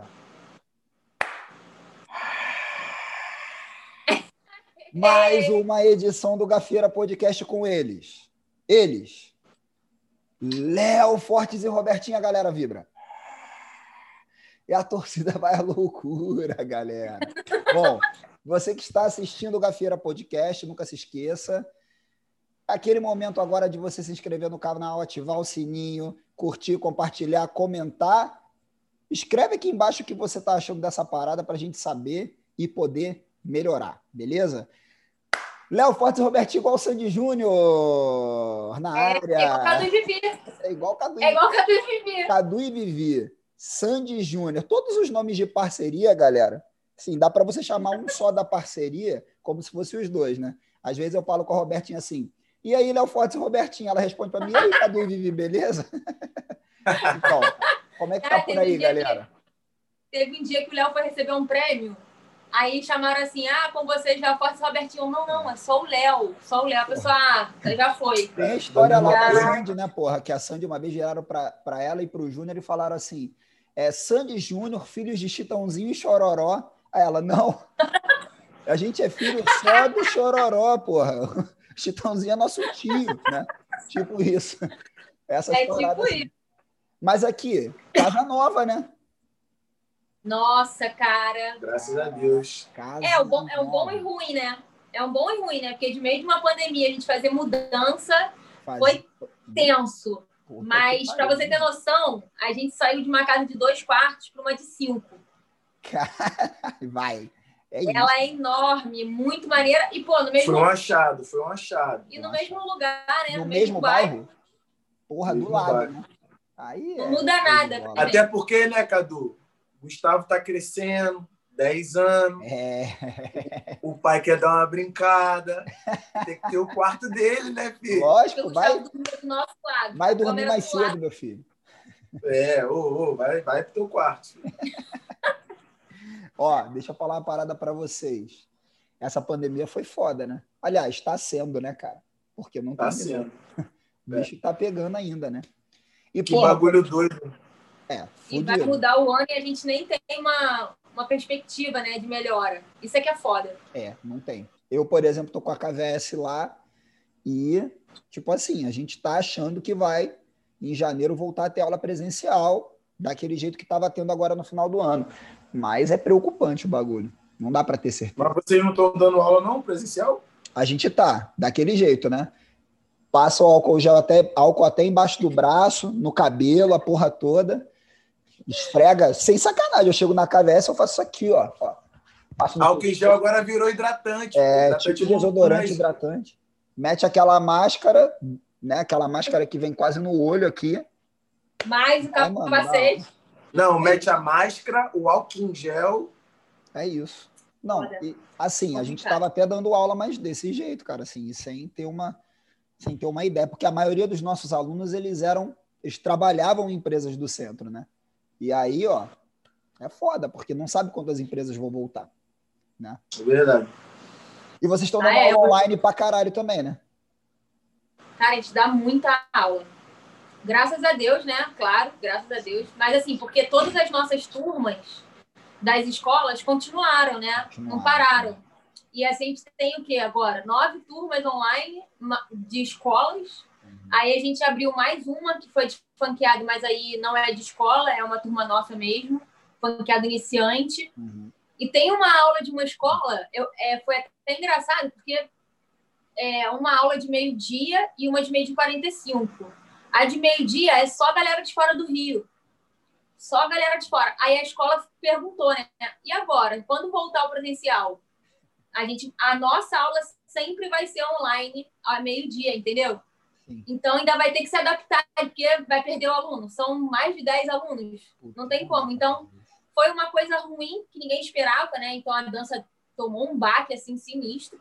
Mais uma edição do Gafeira Podcast com eles. Eles. Léo Fortes e Robertinha, galera vibra. E a torcida vai à loucura, galera. Bom, você que está assistindo o Gafeira Podcast, nunca se esqueça. Aquele momento agora de você se inscrever no canal, ativar o sininho, curtir, compartilhar, comentar. Escreve aqui embaixo o que você está achando dessa parada para a gente saber e poder melhorar, beleza? Léo Fortes e Robertinho igual o Sandy Júnior na É, área. é igual Cadu e Vivi. É igual Cadu e É igual Cadu e Vivi. Cadu e Vivi, Sandy Júnior, todos os nomes de parceria, galera. Sim, dá para você chamar um só da parceria, como se fossem os dois, né? Às vezes eu falo com a Robertinha assim, e aí, Léo Fortes e Robertinha? Ela responde para mim, e aí, Cadu e Vivi, beleza? então, como é que tá Cara, por teve aí, um galera? Teve um dia que o Léo foi receber um prêmio. Aí chamaram assim: ah, com vocês já Forte Robertinho. Não, não, é só o Léo. Só o Léo. A pessoa, ah, já foi. Tem a história lá da. Sandy, né, porra? Que a Sandy uma vez viraram para ela e para o Júnior e falaram assim: é Sandy Júnior, filhos de Chitãozinho e Chororó. Aí ela, não. A gente é filho só do Chororó, porra. Chitãozinho é nosso tio, né? Tipo isso. Essas É tipo assim. isso. Mas aqui, casa nova, né? Nossa, cara. Graças a Deus. Casa É, o bom, é um bom nova. e ruim, né? É um bom e ruim, né? Porque de meio de uma pandemia, a gente fazer mudança Faz- foi tenso. Puta Mas, pra pariu. você ter noção, a gente saiu de uma casa de dois quartos para uma de cinco. Caralho, Vai. É. Ela é enorme, muito maneira. E, pô, no mesmo, Foi um achado, foi um achado. e no mesmo lugar, né? No mesmo bairro? Porra, do Mesmo lado, bairro. né? Aí Não é- muda nada. bola. Até porque, né, Cadu? Gustavo tá crescendo, 10 anos, É, o pai quer dar uma brincada, tem que ter o quarto dele, né, filho? lógico, vai, vai... do nosso lado. vai dormir mais do lado. cedo, meu filho. É, ô, ô, vai, vai pro teu quarto. filho. Ó, deixa eu falar uma parada pra vocês. Essa pandemia foi foda, né? Aliás, tá sendo, né, cara? Porque não Tá terminou. sendo. O bicho tá pegando ainda, né? E, Que pô, bagulho doido. é, E vai mudar o ano e a gente nem tem uma, uma perspectiva, né, de melhora. Isso é que é foda. É, não tem. Eu, por exemplo, tô com a KVS lá e, tipo assim, a gente tá achando que vai, em janeiro, voltar a ter aula presencial, daquele jeito que tava tendo agora no final do ano. Mas é preocupante o bagulho. Não dá para ter certeza. Mas vocês não estão dando aula, não, presencial? A gente tá, daquele jeito, né? Passa o álcool gel até, álcool até embaixo do braço, no cabelo, a porra toda. Esfrega, sem sacanagem. Eu chego na KVS, eu faço isso aqui, ó. ó. Álcool em gel agora virou hidratante. É, hidratante tipo desodorante, mas- hidratante. Mete aquela máscara, né? Aquela máscara que vem quase no olho aqui. Mais o capacete. Não, mete a máscara, o álcool em gel. É isso. Não, e, assim, a gente estava até dando aula, mas desse jeito, cara, assim, e sem ter uma sem ter uma ideia, porque a maioria dos nossos alunos, eles eram, eles trabalhavam em empresas do centro, né? E aí, ó, é foda, porque não sabe quantas empresas vão voltar. É verdade. E vocês estão Ah, dando é, aula eu- online pra caralho também, né? Cara, a gente dá muita aula. Graças a Deus, né? Claro, graças a Deus. Mas assim, porque todas as nossas turmas das escolas continuaram, né? Continuaram. Não pararam. E a gente tem o quê agora? Nove turmas online de escolas. Aí a gente abriu mais uma que foi de funkeado, mas aí não é de escola, é uma turma nossa mesmo. Funkeado iniciante. Uhum. E tem uma aula de uma escola, eu, é, foi até engraçado, porque é uma aula de meio-dia e uma de meio-dia e 45. A de meio-dia é só a galera de fora do Rio. Só a galera de fora. Aí a escola perguntou, né? E agora? Quando voltar o presencial? A, gente, a nossa aula sempre vai ser online a meio-dia, entendeu? Sim. Então ainda vai ter que se adaptar, porque vai perder o aluno. São mais de 10 alunos. Não tem como. Então, foi uma coisa ruim que ninguém esperava, né? Então a dança tomou um baque assim sinistro.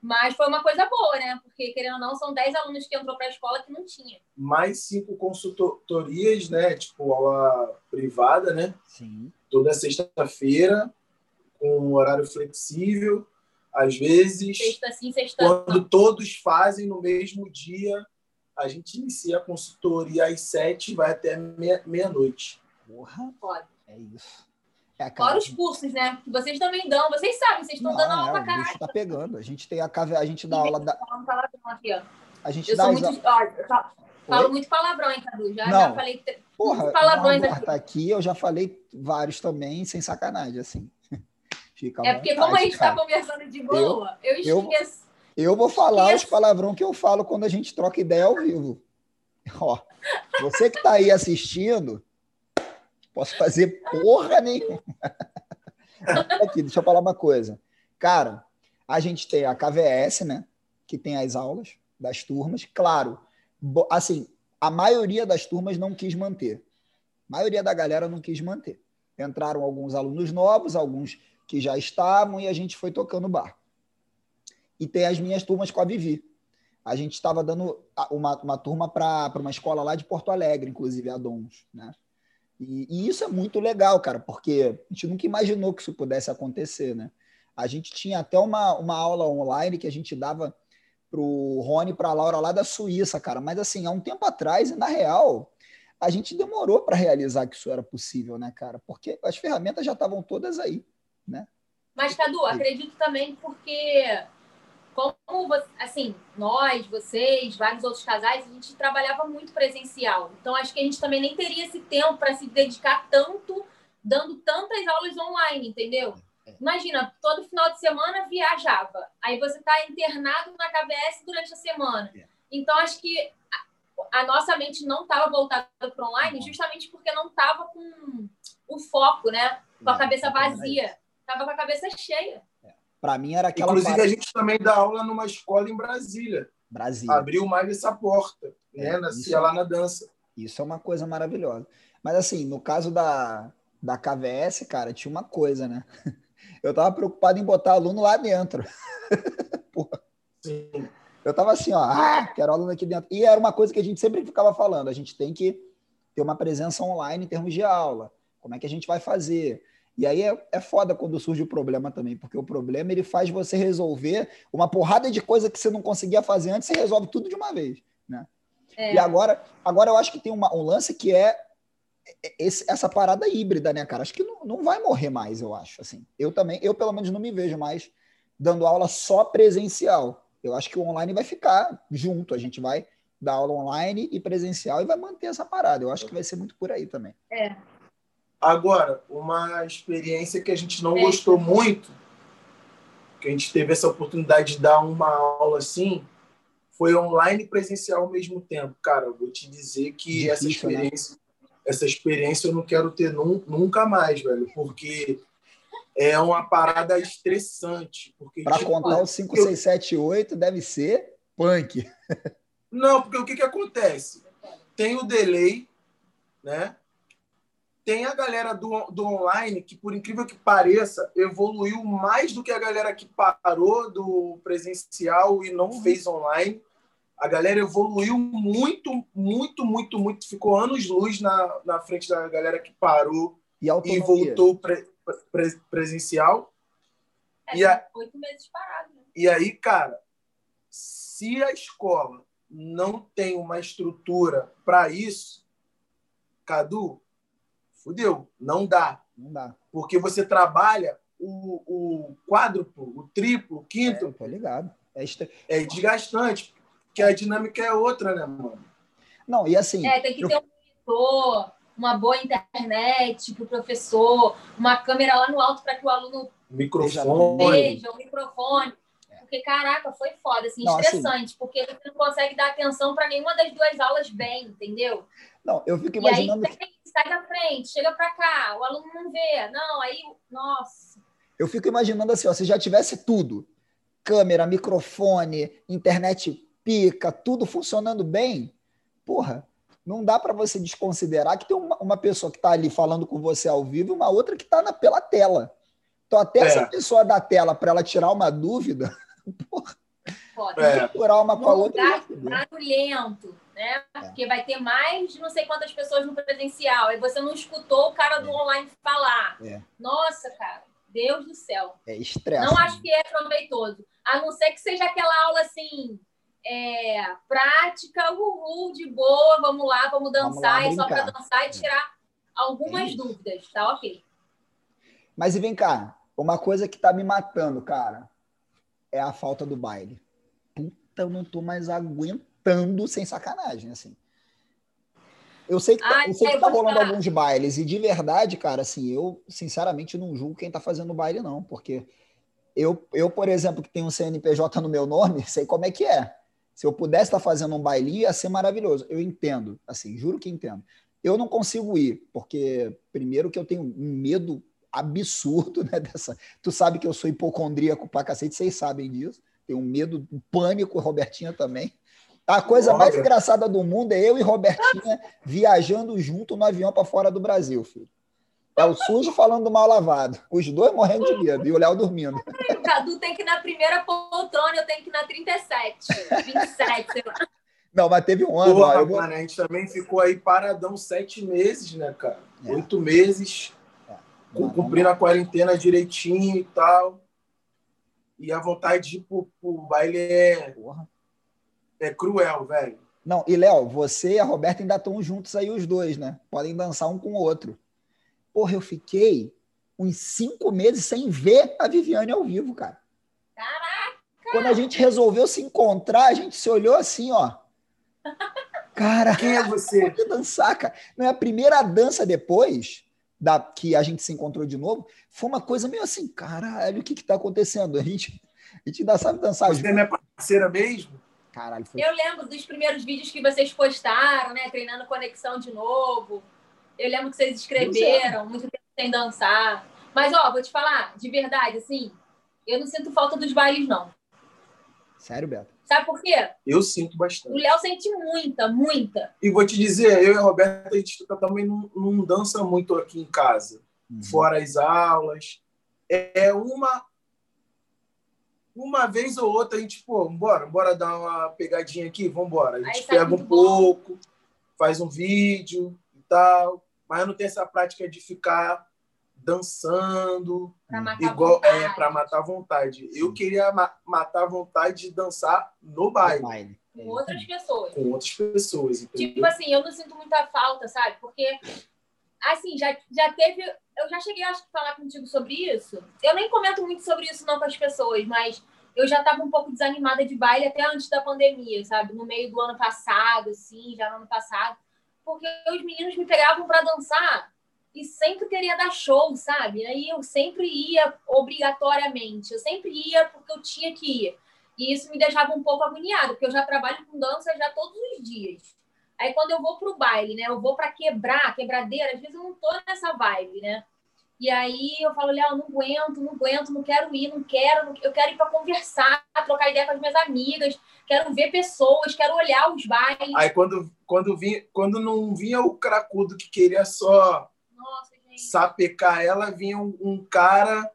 Mas foi uma coisa boa, né? Porque, querendo ou não, são 10 alunos que entrou para a escola que não tinha. Mais cinco consultorias, né? Tipo, aula privada, né? Sim. Toda sexta-feira, com horário flexível. Às vezes, Sexta sim, sexta não. quando todos fazem no mesmo dia, a gente inicia a consultoria às sete e vai até meia- meia-noite. Porra, Foda. é isso. É, Fora os cursos, né? Que vocês também dão. Vocês sabem, vocês estão não, dando aula é, pra bicho caralho. tá pegando. A gente tem a KV, a gente dá aula da, aqui, ó. a gente Eu dá sou muito. Ó, eu falo, muito palavrão, hein, Cadu? Já, Não. já falei. Porra, palavrões não, aqui. tá aqui, eu já falei vários também, sem sacanagem, assim. Fica É porque, vontade, como a gente cara. tá conversando de boa, eu, eu- esqueço. Eu vou falar Esqueço. os palavrão que eu falo quando a gente troca ideia ao vivo. Ó, você que tá aí assistindo, posso fazer porra nenhuma. Aqui, deixa eu falar uma coisa. Cara, a gente tem a KVS, né? Que tem as aulas das turmas. Claro, assim, a maioria das turmas não quis manter. A maioria da galera não quis manter. Entraram alguns alunos novos, alguns que já estavam, e a gente foi tocando o barco e tem as minhas turmas com a Vivi. A gente estava dando a- uma, uma turma para uma escola lá de Porto Alegre, inclusive, a Dons, né? E, e isso é muito legal, cara, porque a gente nunca imaginou que isso pudesse acontecer, né? A gente tinha até uma, uma aula online que a gente dava pro Rony e pra Laura lá da Suíça, cara. Mas assim, há um tempo atrás, na real, a gente demorou para realizar que isso era possível, né, cara? Porque as ferramentas já estavam todas aí, né? Mas, Cadu, acredito também porque, como você- assim, nós, vocês, vários outros casais, a gente trabalhava muito presencial. Então, acho que a gente também nem teria esse tempo para se dedicar tanto, dando tantas aulas online, entendeu? Imagina, todo final de semana viajava. Aí você está internado na KBS durante a semana. É. Então, acho que a, a nossa mente não estava voltada para online justamente porque não estava com o foco, né? Com a cabeça vazia. Tava com a cabeça cheia. Para mim era aquela Inclusive, parada- a gente também dá aula numa escola em Brasília. Brasil. Abriu mais essa porta, É, né? Nascia isso é- lá na dança. Isso é uma coisa maravilhosa. Mas assim, no caso da, da KVS, cara, tinha uma coisa, né? Eu tava preocupado em botar aluno lá dentro. Sim. Eu tava assim, ó, ah, quero aluno aqui dentro. E era uma coisa que a gente sempre ficava falando, a gente tem que ter uma presença online em termos de aula. Como é que a gente vai fazer? E aí é, é foda quando surge o problema também, porque o problema ele faz você resolver uma porrada de coisa que você não conseguia fazer antes, você resolve tudo de uma vez, né? É. E agora, agora eu acho que tem uma- um lance que é esse- essa parada híbrida, né, cara? Acho que não, não vai morrer mais, eu acho. Assim, eu também, eu pelo menos não me vejo mais dando aula só presencial. Eu acho que o online vai ficar junto. A gente vai dar aula online e presencial e vai manter essa parada. Eu acho que vai ser muito por aí também. É. Agora, uma experiência que a gente não É. gostou muito, que a gente teve essa oportunidade de dar uma aula assim, foi online e presencial ao mesmo tempo. Cara, eu vou te dizer que essa Difícil, né? experiência, essa experiência eu não quero ter nun- nunca mais, velho, porque é uma parada estressante. Para tipo, contar o 5, 6, 7, 8, deve ser punk. Não, porque o que, que acontece? Tem o delay, né? Tem a galera do, do online que, por incrível que pareça, evoluiu mais do que a galera que parou do presencial e não fez online. A galera evoluiu muito, muito, muito, muito. Ficou anos-luz na, na frente da galera que parou E e voltou pre, pre- presencial. É, E a- Oito meses parado. Né? E aí, cara, se a escola não tem uma estrutura para isso, Cadu, fudeu, não dá. Não dá. Porque você trabalha o, o quádruplo, o triplo, o É, quinto, tô ligado. É estre- é, desgastante, porque a dinâmica é outra, né, mano? Não, e assim, É, tem que eu- ter um monitor, uma boa internet para o professor, uma câmera lá no alto para que o aluno Microfone. veja, o microfone. Porque, caraca, foi foda, assim, Não, assim- estressante, porque você não consegue dar atenção para nenhuma das duas aulas bem, entendeu? não, eu fico E aí, imaginando tem, sai da frente, chega para cá, o aluno não vê. Não, aí, nossa. Eu fico imaginando assim, ó, se já tivesse tudo, câmera, microfone, internet pica, tudo funcionando bem, porra, não dá para você desconsiderar que tem uma, uma pessoa que está ali falando com você ao vivo e uma outra que está pela tela. Então, até É. essa pessoa da tela, para ela tirar uma dúvida, porra, Foda. É. procurar uma com a outra. barulhento, né? É. Porque vai ter mais de não sei quantas pessoas no presencial. Aí você não escutou o cara do online falar. É. Nossa, cara, Deus do céu. É estresse. Não acho que é proveitoso. A não ser que seja aquela aula assim, é, prática, uhul, de boa, vamos lá, vamos Vamos dançar, lá é só para dançar e É. tirar algumas É dúvidas, tá ok. Mas e vem cá, uma coisa que tá me matando, cara, é a falta do baile. Puta, eu não tô mais aguentando sem sacanagem, assim. Eu sei que, tá, Ai, eu sei que eu tá rolando alguns bailes, e de verdade, cara, assim, eu sinceramente não julgo quem tá fazendo baile, não, porque eu, eu, por exemplo, que tenho um CNPJ no meu nome, sei como é que é. Se eu pudesse estar fazendo um bailinho, ia ser maravilhoso. Eu entendo, assim, juro que entendo. Eu não consigo ir, porque, primeiro, que eu tenho um medo absurdo, né? Dessa... Tu sabe que eu sou hipocondríaco pra cacete, vocês sabem disso. Tenho um medo, um pânico, Robertinha também. A coisa mais engraçada do mundo é eu e Robertinha viajando junto no avião para fora do Brasil, filho. É o sujo falando do mal lavado. Os dois morrendo de medo e o Léo dormindo. O Cadu tem que ir na primeira poltrona, eu tenho que ir na 37, 27, sei lá. Não, mas teve um ano, ó, Porra, eu vou- mano, a gente também ficou aí paradão sete meses, né, cara? É. Oito meses, Não, cumprindo a quarentena direitinho e tal. E a vontade de ir pro, pro baile é, Porra. É cruel, velho. Não, e Léo, você e a Roberta ainda estão juntos aí os dois, né? Podem dançar um com o outro. Porra, eu fiquei uns cinco meses sem ver a Viviane ao vivo, cara. Caraca, Quando a gente resolveu se encontrar, a gente se olhou assim, ó. Cara, Quem é você? pode dançar, cara. Não é a primeira dança depois da que a gente se encontrou de novo, foi uma coisa meio assim, caralho, o que que tá acontecendo? A gente, a gente ainda sabe dançar Você junto. é minha parceira mesmo? Caralho, foi eu lembro dos primeiros vídeos que vocês postaram, né? Treinando conexão de novo. Eu lembro que vocês escreveram, muito tempo sem dançar. Mas, ó, vou te falar, de verdade, assim, eu não sinto falta dos bailes, não. sério, Beto. Sabe por quê? Eu sinto O bastante. Léo sente muita, muita. E vou te dizer, eu e a Roberta, a gente também não, não dança muito aqui em casa. Uhum. fora as aulas. É uma uma vez ou outra a gente, pô, bora, bora dar uma pegadinha aqui, vambora. A gente pega um bom. pouco, faz um vídeo e tal, mas não tem essa prática de ficar dançando Pra matar igual é vontade. para matar a vontade. Eu queria ma- matar a vontade de dançar no baile Baile. Com outras pessoas. com outras pessoas, Tipo entendeu? assim, eu não sinto muita falta, sabe? Porque, assim, já, já teve. Eu já cheguei, acho que, falar contigo sobre isso. Eu nem comento muito sobre isso, não, com as pessoas, mas eu já estava um pouco desanimada de baile até antes da pandemia, sabe? No meio do ano passado, assim, já no ano passado. Porque os meninos me pegavam para dançar e sempre queria dar show, sabe? Aí eu sempre ia obrigatoriamente. Eu sempre ia porque eu tinha que ir. E isso me deixava um pouco agoniada, porque eu já trabalho com dança já todos os dias. Aí quando eu vou pro baile, né? Eu vou para quebrar, quebradeira, às vezes eu não tô nessa vibe, né? E aí eu falo, Léo, não aguento, não aguento, não quero ir, não quero, eu quero ir para conversar, trocar ideia com as minhas amigas, quero ver pessoas, quero olhar os bailes. Aí quando quando vinha, quando não vinha o cracudo que queria só Nossa, sapecar ela, vinha um, um cara,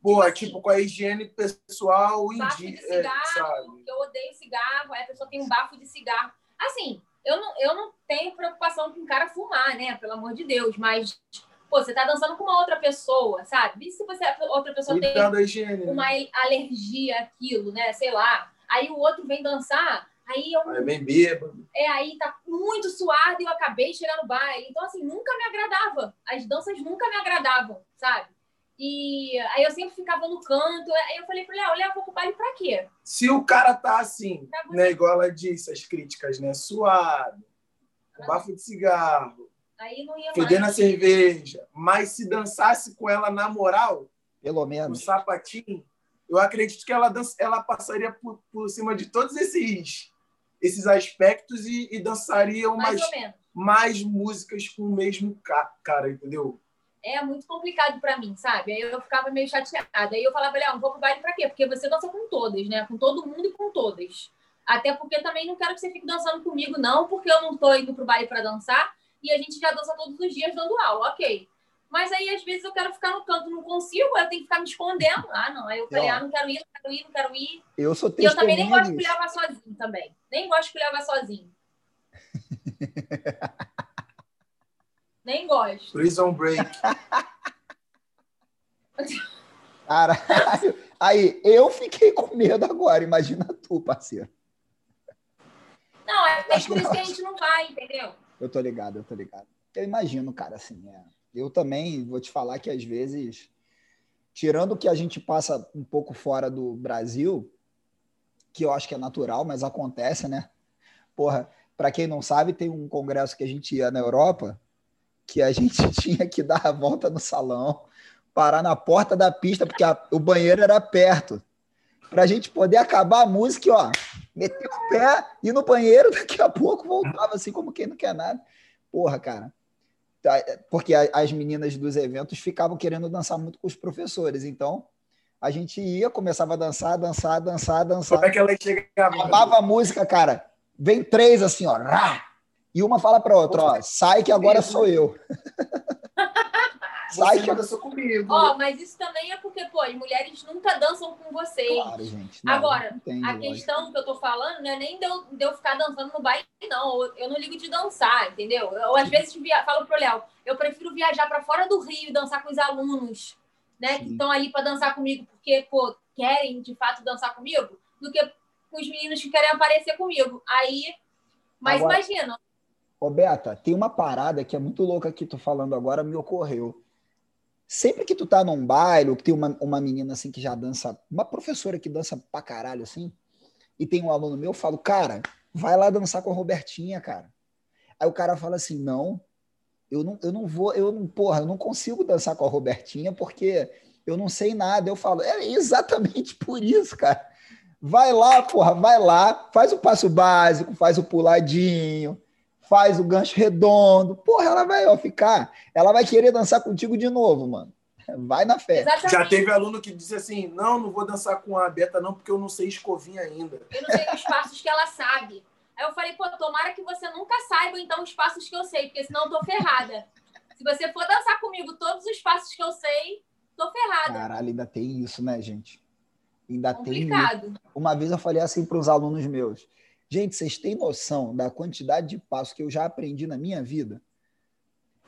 pô, tipo, com a higiene pessoal em de é, cigarro, sabe? que eu odeio cigarro, aí a pessoa tem um bafo de cigarro. Assim, eu não, eu não tenho preocupação com o cara fumar, né? Pelo amor de Deus, mas, pô, você tá dançando com uma outra pessoa, sabe? E se você, outra pessoa tem Cuidando da higiene. né? uma alergia àquilo, né? Sei lá. Aí o outro vem dançar, aí eu Aí bem bêbado. é, aí tá muito suado e eu acabei de chegar no baile. Então, assim, nunca me agradava. As danças nunca me agradavam, sabe? E aí eu sempre ficava no canto. Aí eu falei pra Léo, Léo, vou pro baile pra quê? Se o cara tá assim, você. né, igual ela disse, as críticas, né, suado, com bafo de cigarro, Aí não ia fedendo a mais. cerveja, mas se dançasse com ela na moral, Pelo no menos. sapatinho, eu acredito que ela, dança, ela passaria por, por cima de todos esses, esses aspectos e, e dançaria Mais mais músicas com o mesmo ca- cara, entendeu? É muito complicado pra mim, sabe? Aí eu ficava meio chateada. Aí eu falava, Léo, não vou pro baile pra quê? Porque você dança com todas, né? Com todo mundo e com todas. Até porque também não quero que você fique dançando comigo, não, porque eu não tô indo pro baile pra dançar e a gente já dança todos os dias dando aula, ok. Mas aí, às vezes, eu quero ficar no canto, não consigo, eu tenho que ficar me escondendo. Ah, não. Aí eu falei, Ó. ah, não quero ir, não quero ir, não quero ir. Eu sou E eu também nem gosto de levar sozinho também. Nem gosto de levar sozinho. nem gosto. Prison Break. Caralho. Aí, eu fiquei com medo agora. Imagina tu, parceiro. Não, é Acho por isso que a gente não vai, entendeu? Eu tô ligado, eu tô ligado. Eu imagino, cara, assim. É... Eu também vou te falar que às vezes, tirando que a gente passa um pouco fora do Brasil, que eu acho que é natural, mas acontece, né? Porra, para quem não sabe, tem um congresso que a gente ia na Europa, que a gente tinha que dar a volta no salão, parar na porta da pista, porque a, o banheiro era perto. Para a gente poder acabar a música, ó, meter o pé, ir no banheiro, daqui a pouco voltava assim, como quem não quer nada. Porra, cara. Tá, porque as meninas dos eventos ficavam querendo dançar muito com os professores. Então, a gente ia, começava a dançar, dançar, dançar, dançar. Como é que ela chegava? Acabava a música, cara. Vem três assim, ó. E uma fala para outra, ó, sai que agora sou eu. sai que dançou comigo. Ó, oh, mas isso também é porque, pô, as mulheres nunca dançam com vocês. Claro, gente. Não, Agora, não entende, a questão que eu tô falando não é nem de eu, de eu ficar dançando no baile, não. Eu não ligo de dançar, entendeu? Eu, às vezes, via, falo pro Léo, eu prefiro viajar para fora do Rio e dançar com os alunos, né, Sim. que estão ali para dançar comigo, porque, pô, querem de fato dançar comigo, do que com os meninos que querem aparecer comigo. Aí, mas agora, imagina. Roberta, tem uma parada que é muito louca que tu falando agora, me ocorreu sempre que tu tá num baile, ou que tem uma, uma menina assim que já dança, uma professora que dança pra caralho assim, e tem um aluno meu, eu falo, cara, vai lá dançar com a Robertinha, cara. Aí o cara fala assim, não, eu não, eu não vou, eu não, porra, eu não consigo dançar com a Robertinha porque eu não sei nada. Eu falo, é exatamente por isso, cara. Vai lá, porra, vai lá, faz o passo básico, faz o puladinho, faz o gancho redondo. Porra, ela vai ó, ficar, ela vai querer dançar contigo de novo, mano. Vai na fé. Exatamente. Já teve aluno que disse assim: não, não vou dançar com a Beta, não, porque eu não sei escovinha ainda. Eu não sei os passos que ela sabe. Aí eu falei, pô, tomara que você nunca saiba, então, os passos que eu sei, porque senão eu tô ferrada. Se você for dançar comigo todos os passos que eu sei, tô ferrada. Caralho, ainda tem isso, né, gente? Ainda Complicado. tem. Uma vez eu falei assim para os alunos meus: Gente, vocês têm noção da quantidade de passos que eu já aprendi na minha vida?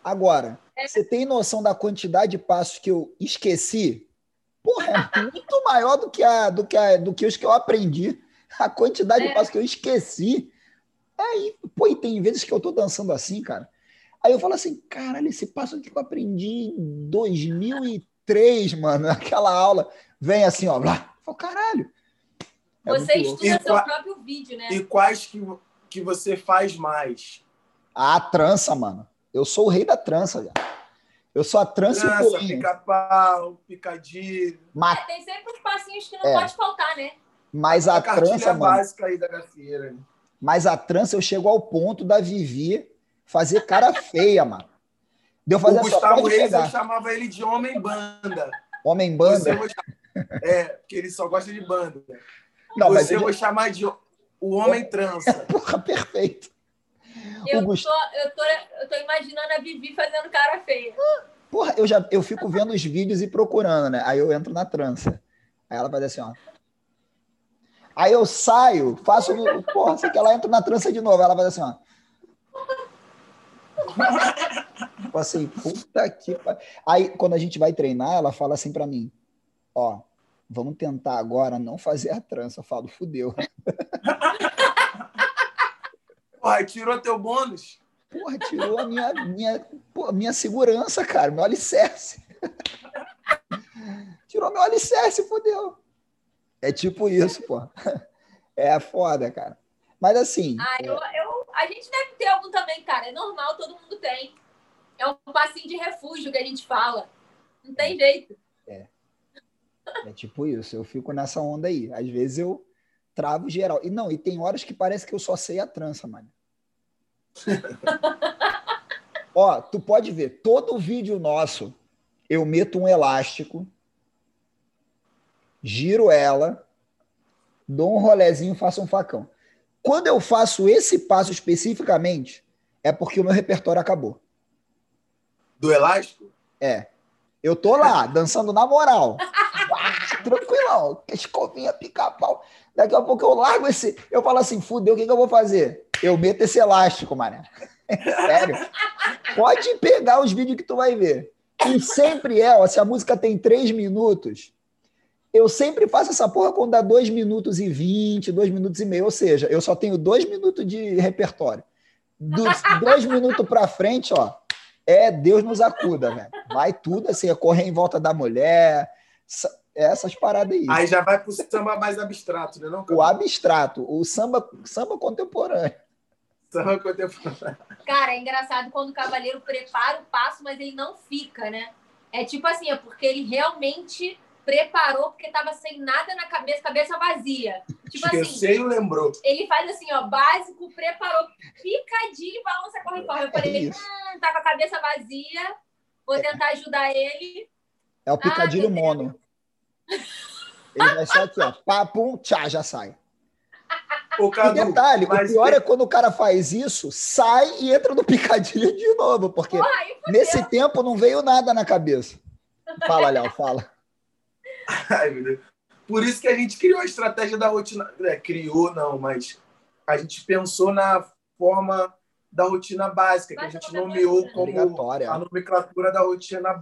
Agora, é. você tem noção da quantidade de passos que eu esqueci? Porra, é muito maior do que, a, do, que a, do que os que eu aprendi. A quantidade é. de passos que eu esqueci. Aí, pô, e tem vezes que eu tô dançando assim, cara. Aí eu falo assim, caralho, esse passo aqui que eu aprendi em 2003, mano, naquela aula, vem assim, ó, lá. Eu falo, caralho, é você estuda seu próprio vídeo, né? E quais que, que você faz mais? A trança, mano. Eu sou o rei da trança, já. Eu sou a trança, trança e o pulinho. pica-pau, picadilho. Mas... É, tem sempre uns passinhos que não é. pode faltar, né? Mas a, a trança, mano... básica aí da gafieira. Mas a trança, eu chego ao ponto da Vivi fazer cara feia, mano. Deu fazer o Gustavo Reis, eu chamava ele de homem-banda. Homem-banda? É, porque ele só gosta de banda. Não, Você eu vou chamar de o homem trança. Porra, perfeito. Eu, Gust... tô, eu, tô, eu tô imaginando a Vivi fazendo cara feia. Porra, eu já eu fico vendo os vídeos e procurando, né? Aí eu entro na trança. Aí ela faz assim, ó. Aí eu saio, faço. Porra, sei que ela entra na trança de novo. Ela faz assim, ó. Tipo assim, puta que. Aí, quando a gente vai treinar, ela fala assim para mim: Ó, Vamos tentar agora não fazer a trança. Eu falo, fudeu. Porra, tirou teu bônus? Porra, tirou a minha, minha, porra, minha segurança, cara, meu alicerce. tirou meu alicerce, fudeu. É tipo isso, pô. É foda, cara. Mas assim. Ah, eu, eu, a gente deve ter algum também, cara. É normal, todo mundo tem. É um passinho de refúgio que a gente fala. Não tem jeito. É tipo isso, eu fico nessa onda aí. Às vezes eu travo geral. E não, e tem horas que parece que eu só sei a trança, mano. Ó, tu pode ver, todo vídeo nosso, eu meto um elástico, giro ela, dou um rolezinho, faço um facão. Quando eu faço esse passo especificamente, é porque o meu repertório acabou. Do elástico? É. Eu tô lá, dançando na moral. tranquilão, escovinha, pica-pau. Daqui a pouco eu largo esse. Eu falo assim, fudeu, o que, que eu vou fazer? Eu meto esse elástico, mané. Sério. Pode pegar os vídeos que tu vai ver. E sempre é, ó, se a música tem três minutos, eu sempre faço essa porra quando dá dois minutos e vinte, dois minutos e meio. Ou seja, eu só tenho dois minutos de repertório. Dois minutos para frente, ó, é Deus nos acuda, velho. Vai tudo assim, é correr em volta da mulher, essas paradas aí. Aí já vai pro samba mais abstrato, né? Não, o abstrato, o samba, samba contemporâneo. Samba contemporâneo. Cara, é engraçado quando o cavaleiro prepara o passo, mas ele não fica, né? É tipo assim, é porque ele realmente preparou, porque tava sem nada na cabeça, cabeça vazia. Tipo Esqueceu assim. e lembrou. Ele faz assim, ó, básico, preparou, picadinho, balança, corre, corre. Eu falei, é hum, tá com a cabeça vazia, vou é. tentar ajudar ele. É o picadilho ah, mono. Ele vai só aqui, ó, papum, tchá, já sai. O Cadu, e detalhe, o pior tem... é quando o cara faz isso, sai e entra no picadilho de novo, porque Porra, nesse tempo não veio nada na cabeça. Fala, Léo, fala. Ai, meu Deus. Por isso que a gente criou a estratégia da rotina. É, criou, não, mas a gente pensou na forma da rotina básica, que a gente nomeou como a nomenclatura da rotina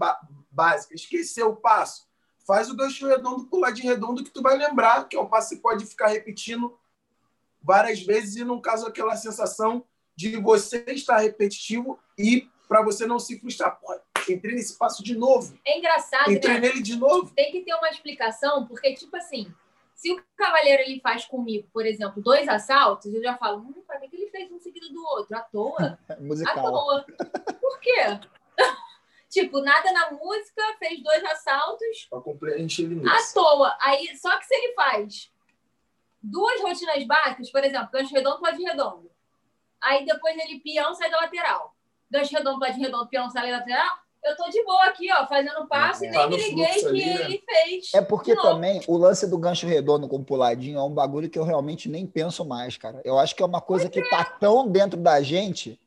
básica. Esqueceu o passo. Faz o gancho redondo de redondo que tu vai lembrar, que é um passo que pode ficar repetindo várias vezes e, no caso, aquela sensação de você estar repetitivo e para você não se frustrar. Porra, entrei nesse passo de novo. É engraçado, Entrei né? nele de novo. Tem que ter uma explicação, porque, tipo assim, se o cavaleiro ele faz comigo, por exemplo, dois assaltos, eu já falo, hum, para que ele fez um seguido do outro? À toa? Musical. À toa. Por quê? tipo, nada na música, fez dois assaltos. Para encher À toa. Aí, só que se ele faz duas rotinas básicas, por exemplo, gancho redondo, pode redondo. Aí depois ele peão, sai da lateral. Gancho redondo, pode redondo, peão, sai da lateral eu tô de boa aqui, ó, fazendo passo é, e nem tá me liguei que ali, né? ele fez. É porque também o lance do gancho redondo com puladinho é um bagulho que eu realmente nem penso mais, cara. Eu acho que é uma coisa que tá tão dentro da gente.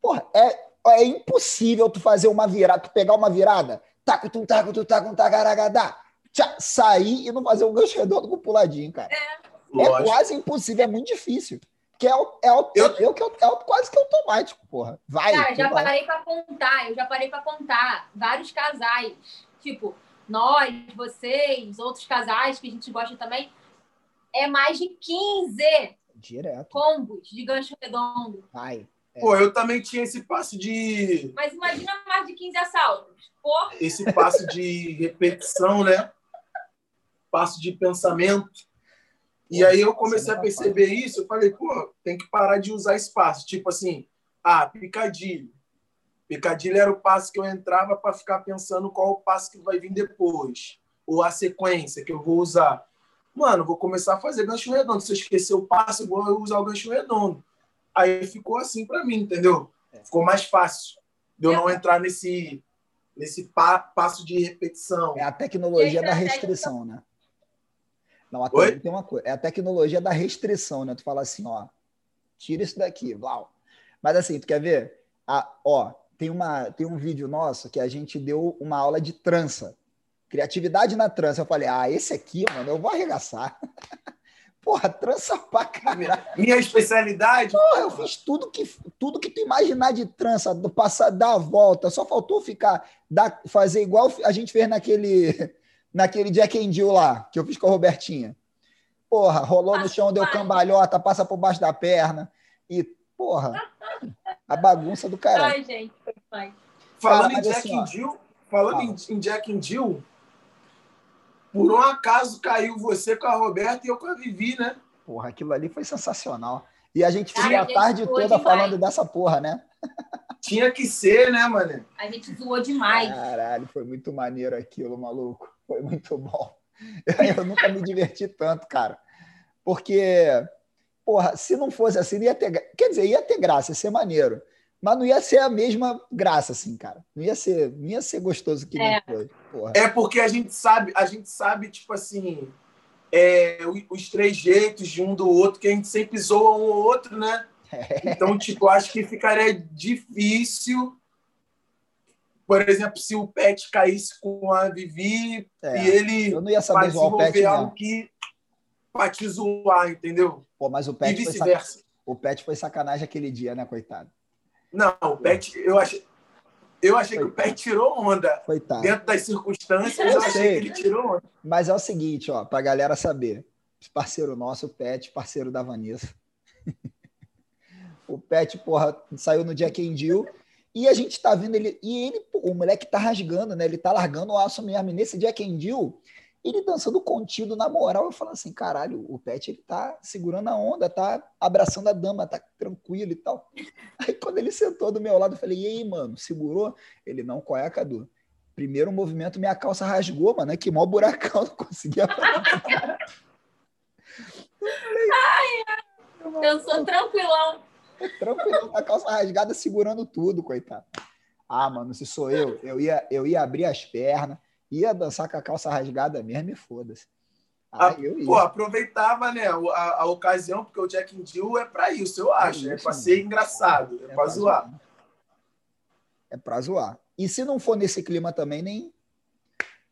Porra, é, é impossível tu fazer uma virada, tu pegar uma virada, taco, tu, taco, tu, taco, tagaragada, sair e não fazer um gancho redondo com puladinho, cara. É. É quase impossível, é muito difícil. Que é, o, é, o, eu, eu, que é, é quase que automático, porra. Vai. Cara, já vai. parei para contar, eu já parei para contar vários casais. Tipo, nós, vocês, outros casais que a gente gosta também. É mais de 15 Direto. combos de gancho redondo. Vai. É. Pô, eu também tinha esse passo de. Mas imagina mais de 15 assaltos. Porra. Esse passo de repetição, né? Passo de pensamento. E aí eu comecei a perceber isso, eu falei, pô, tem que parar de usar espaço. Tipo assim, ah, picadilho. Picadilho era o passo que eu entrava para ficar pensando qual o passo que vai vir depois. Ou a sequência que eu vou usar. Mano, vou começar a fazer gancho redondo. Se eu esquecer o passo, eu vou usar o gancho redondo. Aí ficou assim para mim, entendeu? É. Ficou mais fácil de eu não entrar nesse, nesse pa passo de repetição. É a tecnologia da restrição, né? Não, Oi? tem uma coisa. É a tecnologia da restrição, né? Tu fala assim, ó, tira isso daqui, blau. Mas assim, tu quer ver? Ah, ó, tem, uma, tem um vídeo nosso que a gente deu uma aula de trança. Criatividade na trança. Eu falei, ah, esse aqui, mano, eu vou arregaçar. Porra, trança pra caralho. Minha especialidade? Porra, eu fiz tudo que, tudo que tu imaginar de trança, do passar, dar a volta. Só faltou ficar, dar, fazer igual a gente fez naquele naquele Jack and Jill lá, que eu fiz com a Robertinha. Porra, rolou no chão, deu cambalhota, passa por baixo da perna. E, porra, a bagunça do cara. Ai, gente, foi Falando em Jack assim, and Jill, falando em, em Jack and Jill, por um acaso caiu você com a Roberta e eu com a Vivi, né? Porra, aquilo ali foi sensacional. E a gente ficou a tarde toda demais. falando dessa porra, né? Tinha que ser, né, mano? A gente zoou demais. Caralho, foi muito maneiro aquilo, maluco. Foi muito bom. Eu nunca me diverti tanto, cara. Porque, porra, se não fosse assim, ia ter. Quer dizer, ia ter graça, ia ser maneiro. Mas não ia ser a mesma graça, assim, cara. Não ia ser, não ia ser gostoso que nem é. foi. Porra. É porque a gente sabe, a gente sabe, tipo assim, é, os três jeitos de um do outro, que a gente sempre zoa um ou outro, né? É. Então, tipo, acho que ficaria difícil por exemplo, se o Pet caísse com a Vivi é, e ele eu não ia saber zoar o Pet, algo que pra te zoar, entendeu? Pô, mas o Pet e vice-versa. Sac... O Pet foi sacanagem aquele dia, né, coitado? Não, o Pet, eu achei, eu achei coitado. que o Pet tirou onda. Coitado. Dentro das circunstâncias, eu, eu achei que ele tirou onda. Mas é o seguinte, ó, pra galera saber. Parceiro nosso, o Pet, parceiro da Vanessa. o Pet, porra, saiu no Jack and Jill E a gente tá vendo ele. E ele, o moleque tá rasgando, né? Ele tá largando o aço mesmo. E nesse Jack and Jill, ele dançando contido na moral. Eu falo assim: caralho, o Pet ele tá segurando a onda, tá abraçando a dama, tá tranquilo e tal. Aí quando ele sentou do meu lado, eu falei: e aí, mano, segurou? Ele não, qual é, Cadu? Primeiro movimento, minha calça rasgou, mano. É que mó buracão, não conseguia. Ai, eu sou tranquilão. Tranquilo, a calça rasgada segurando tudo, coitado. Ah, mano, se sou eu, eu ia, eu ia abrir as pernas, ia dançar com a calça rasgada mesmo e foda-se. Ah, eu ia. Pô, aproveitava, né, a, a, ocasião, porque o Jack and Jill é pra isso, eu acho. É, é pra mano. ser engraçado, é, é pra, pra zoar. zoar. É pra zoar. E se não for nesse clima também, nem,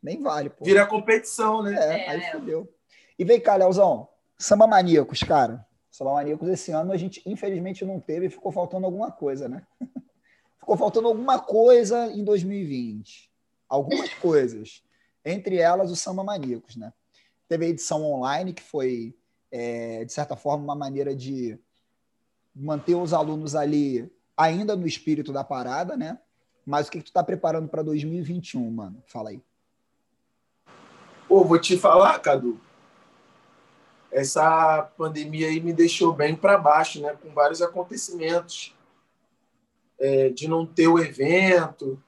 nem vale, pô. Vira competição, né? É, é aí fodeu. E vem cá, Leozão, samba maníacos, cara. Samba Maníacos esse ano a gente infelizmente não teve, ficou faltando alguma coisa, né? ficou faltando alguma coisa em 2020. Algumas coisas. Entre elas o Samba Maníacos, né? Teve a edição online, que foi, é, de certa forma, uma maneira de manter os alunos ali ainda no espírito da parada, né? Mas o que, que tu tá preparando para 2021, mano? Fala aí. Pô, vou te falar, Cadu essa pandemia aí me deixou bem para baixo, né? Com vários acontecimentos é, de não ter o evento,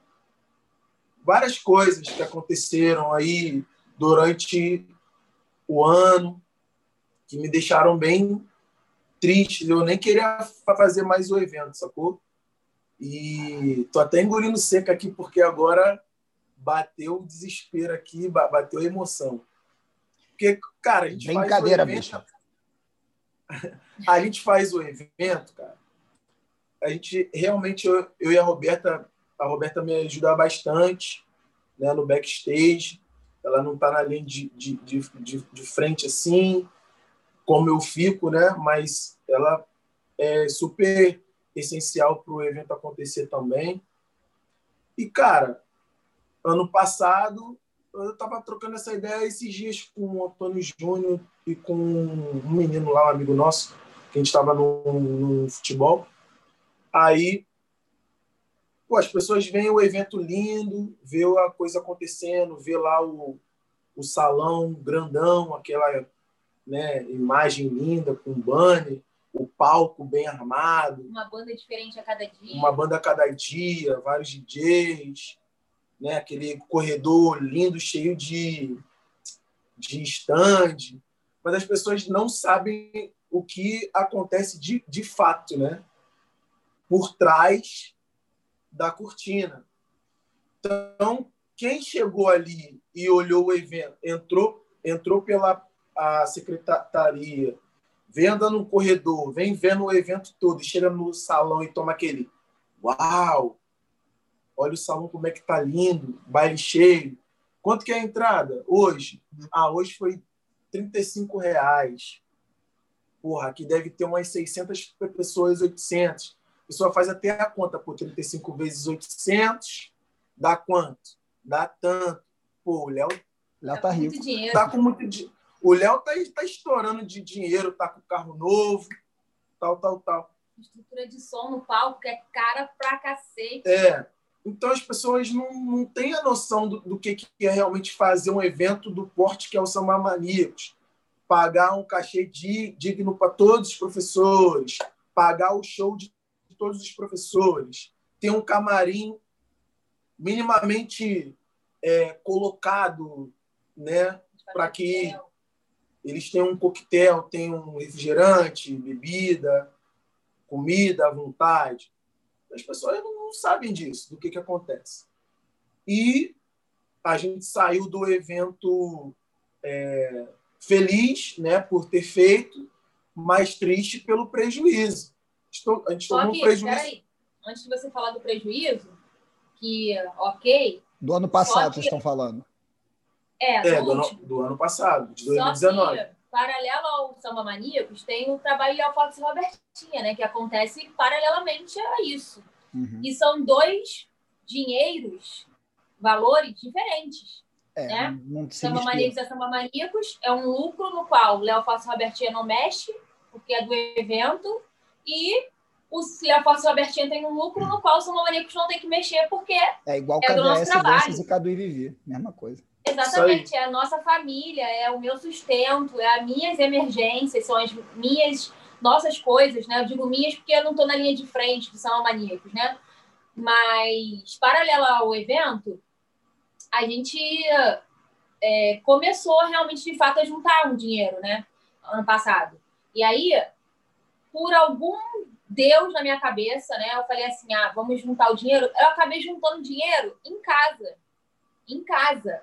várias coisas que aconteceram aí durante o ano que me deixaram bem triste. Eu nem queria fazer mais o evento, sacou? E tô até engolindo seco aqui porque agora bateu o desespero aqui, bateu a emoção. Porque, cara, a gente Brincadeira, faz o evento. A gente faz o evento, cara. A gente realmente, eu, eu e a Roberta, a Roberta me ajuda bastante né, no backstage. Ela não está na linha de, de, de, de, frente assim, como eu fico, né? Mas ela é super essencial para o evento acontecer também. E, cara, ano passado eu estava trocando essa ideia esses dias com o Antônio Júnior e com um menino lá, um amigo nosso, que a gente estava no, no, futebol. Aí, pô, as pessoas veem o evento lindo, vê a coisa acontecendo, vê lá o, o salão grandão, aquela né, imagem linda com banner, o palco bem armado. Uma banda diferente a cada dia. Uma banda a cada dia, vários DJs né? aquele corredor lindo, cheio de, de stand, mas as pessoas não sabem o que acontece de, de fato, né? por trás da cortina. Então, quem chegou ali e olhou o evento, entrou, entrou pela a secretaria, vem andando no corredor, vem vendo o evento todo, chega no salão e toma aquele uau, Olha o salão como é que tá lindo, baile cheio. Quanto que é a entrada? Hoje? Ah, hoje foi 35 reais. Porra, aqui deve ter umas 600 pessoas, 800. A pessoa faz até a conta por 35 vezes 800, dá quanto? Dá tanto. Pô, o Léo Léo tá rico. Tá com muito dinheiro. O Léo tá, tá estourando de dinheiro, tá com carro novo, tal, tal, tal. Estrutura de som no palco que é cara pra cacete. É. Então as pessoas não, não têm a noção do, do que, que é realmente fazer um evento do porte que é o Samba Maníacos. Pagar um cachê de, digno para todos os professores, pagar o show de todos os professores, ter um camarim minimamente é, colocado né, para que eles tenham um coquetel, tenham um refrigerante, bebida, comida à vontade. As pessoas não não sabem disso, do que, que acontece. E a gente saiu do evento é, feliz né, por ter feito, mas triste pelo prejuízo. Estou, a gente tomou um prejuízo. Peraí. Antes de você falar do prejuízo, que, ok. Do ano passado, que... vocês estão falando. É, é do, ano, do, ano, passado, de 2019. Só que, paralelo ao Samba Maníacos, tem o trabalho de Alface Robertinha, né, que acontece paralelamente a isso. Uhum. E são dois dinheiros, valores diferentes. É, né? Samba Maníacos é Samba Maníacos, é um lucro no qual Léo Fácil Robertinha não mexe, porque é do evento, e o Forte Albertina tem um lucro no qual os Maníacos não tem que mexer, porque É igual É do nosso trabalho. e Cadu e Vivi. Mesma coisa. exatamente é a nossa família, é o meu sustento, é as minhas emergências, são as minhas nossas coisas, né? Eu digo minhas porque eu não estou na linha de frente do São Maníacos, né? Mas, paralelo ao evento, a gente é, começou realmente, de fato, a juntar um dinheiro, né? Ano passado. E aí, por algum Deus na minha cabeça, né? Eu falei assim, ah, vamos juntar o dinheiro. Eu acabei juntando dinheiro em casa. Em casa.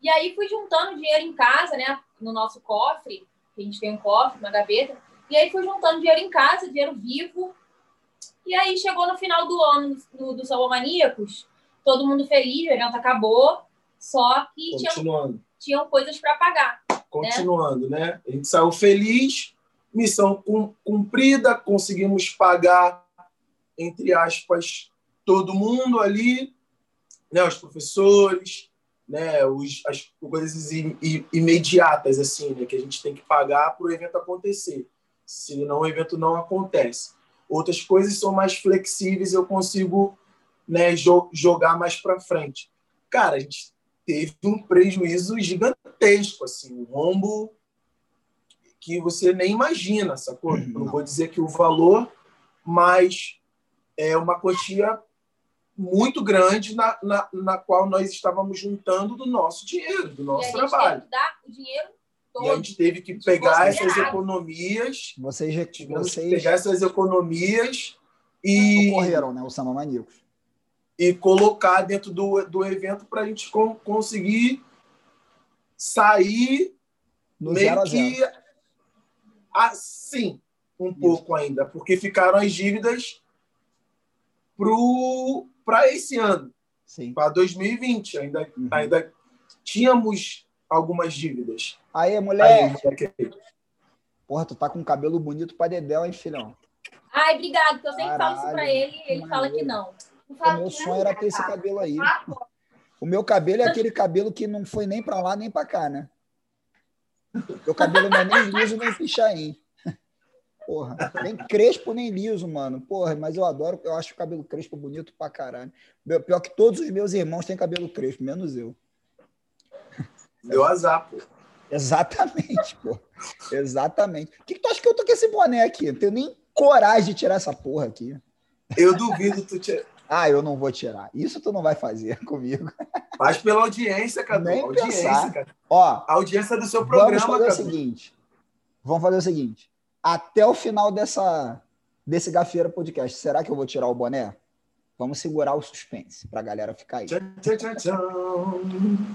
E aí fui juntando dinheiro em casa, né? No nosso cofre, que a gente tem um cofre, uma gaveta. E aí fui juntando dinheiro em casa, dinheiro vivo. E aí chegou no final do ano do, do Salão Maníacos, todo mundo feliz, o evento acabou, só que tinha, Continuando. tinham coisas para pagar. Continuando, né? A gente saiu feliz, missão cum- cumprida, conseguimos pagar, entre aspas, todo mundo ali, né? Os professores, né? Os, as coisas imediatas, assim, né? Que a gente tem que pagar para o evento acontecer. Senão o evento não acontece. Outras coisas são mais flexíveis, eu consigo né, jo- jogar mais para frente. Cara, a gente teve um prejuízo gigantesco, assim, um rombo que você nem imagina, sacou? Uhum. Não vou dizer que o valor, mas é uma quantia muito grande na, na, na qual nós estávamos juntando do nosso dinheiro, do e a nosso gente trabalho. teve que dar o dinheiro todo. E a gente teve que pegar essas economias, Vocês, vocês pegar essas economias e, ocorreram, né? O Samba Maníacos. e colocar dentro do, do evento para a gente con- conseguir sair No meio zero a zero. Assim, um pouco ainda, porque ficaram as dívidas para esse ano, Sim. para 2020. Ainda, Uhum. ainda tínhamos algumas dívidas. Aí, Aí, moleque. moleque, Porra, tu tá com um cabelo bonito pra dedéu, hein, filhão? Ai, obrigado, que eu sempre falo isso pra Caralho, ele e ele fala que não. Eu O falo meu que sonho não, era ter esse cabelo aí. O meu cabelo é aquele cabelo que não foi nem pra lá nem pra cá, né? Meu cabelo não é nem liso nem pichain. Porra, nem crespo nem liso, mano. Porra, mas eu adoro, eu acho o cabelo crespo bonito pra caralho. Pior que todos os meus irmãos têm cabelo crespo, menos eu. deu azar, pô. Exatamente, pô. Exatamente. O que, que tu acha que eu tô com esse boné aqui? Não tenho nem coragem de tirar essa porra aqui. Eu duvido tu te... Ah, eu não vou tirar. Isso tu não vai fazer comigo. Mas pela audiência, Cadu. Nem audiência, pensar. cara. Ó, A audiência do seu vamos programa, fazer o Cadu. seguinte. Vamos fazer o seguinte. Até o final dessa, desse Gafeira Podcast, será que eu vou tirar o boné? Vamos segurar o suspense pra galera ficar aí. Tchan, tchan, tchan, tchan.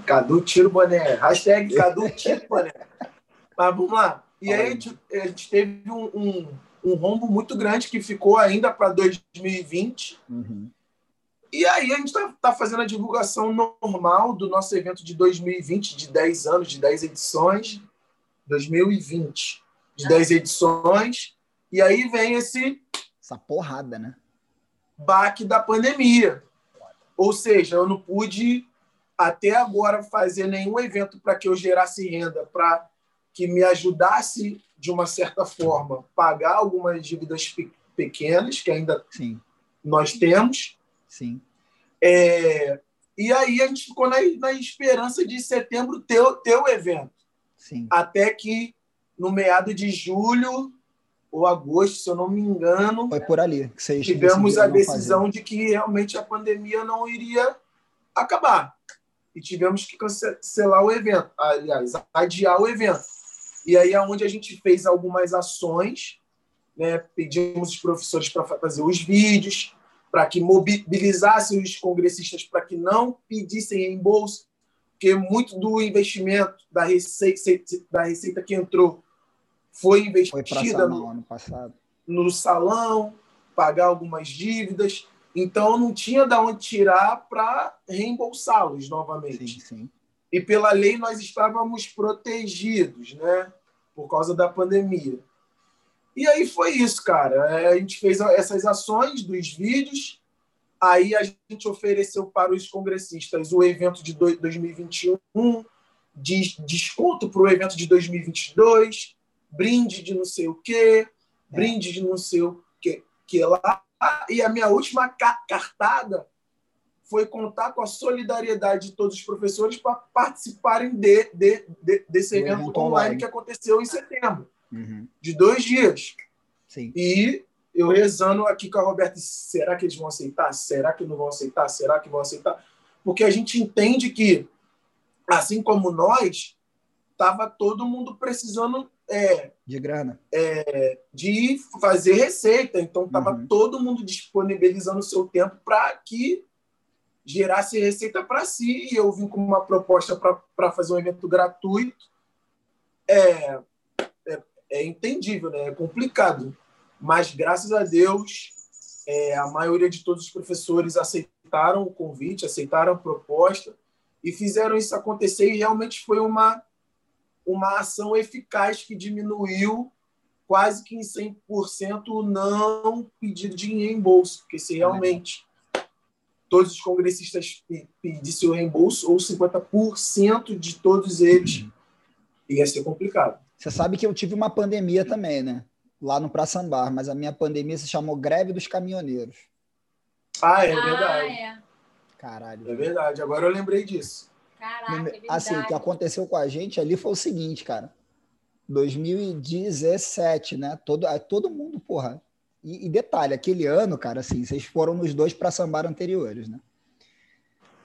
Cadu tira o boné. Hashtag Cadu tira o boné. Mas vamos lá. E aí a gente, a gente teve um, um, um rombo muito grande que ficou ainda para 2020. Uhum. E aí a gente está tá fazendo a divulgação normal do nosso evento de 2020, de 10 anos, de 10 edições. 2020, de 10 edições. E aí vem esse Essa porrada, né? baque da pandemia. Ou seja, eu não pude até agora fazer nenhum evento para que eu gerasse renda, para que me ajudasse de uma certa forma pagar algumas dívidas pe- pequenas que ainda Sim, nós temos. Sim. É, e aí a gente ficou na, na esperança de setembro ter, o- ter o evento. Sim. Até que no meado de julho ou agosto, se eu não me engano, Foi por ali que vocês tivemos a decisão de que realmente a pandemia não iria acabar. E tivemos que cancelar o evento, aliás, adiar o evento. E aí é onde a gente fez algumas ações, né? pedimos os professores para fazer os vídeos, para que mobilizassem os congressistas para que não pedissem reembolso, porque muito do investimento da receita, da receita que entrou foi Foi investida no, Samão ano passado. no salão, pagar algumas dívidas. Então, não tinha de onde tirar para reembolsá-los novamente. Sim, sim. E pela lei, nós estávamos protegidos, né? Por causa da pandemia. E aí foi isso, cara. É, A gente fez essas ações dos vídeos. Aí a gente ofereceu para os congressistas o evento de doi- 2021, de desconto para o evento de 2022, brinde de não sei o quê, brinde de não sei o quê. que lá e a minha última cartada foi contar com a solidariedade de todos os professores para participarem de, de, de, desse evento, evento online, online, que aconteceu em setembro, uhum. de dois dias. Sim. E eu rezando aqui com a Roberta, será que eles vão aceitar? Será que não vão aceitar? Será que vão aceitar? Porque a gente entende que, assim como nós, estava todo mundo precisando é, de grana, é, de fazer receita. Então estava uhum. todo mundo disponibilizando o seu tempo para que gerasse receita para si. E eu vim com uma proposta para fazer um evento gratuito. É, é, entendível, né? é complicado. Mas graças a Deus, é, a maioria de todos os professores aceitaram o convite, aceitaram a proposta e fizeram isso acontecer. E realmente foi uma uma ação eficaz que diminuiu quase que em 100% o não pedido de reembolso, porque se realmente todos os congressistas pedissem o reembolso, ou 50% de todos eles, ia ser complicado. Você sabe que eu tive uma pandemia também, né? Lá no Praçambar, mas a minha pandemia se chamou Greve dos Caminhoneiros. Ah, é verdade. Ah, é. Caralho. É verdade, agora eu lembrei disso. Caraca, é assim, o que aconteceu com a gente ali foi o seguinte, cara. 2017, né? Todo, todo mundo, porra. E, e detalhe, aquele ano, cara, assim, vocês foram nos dois para sambar anteriores, né?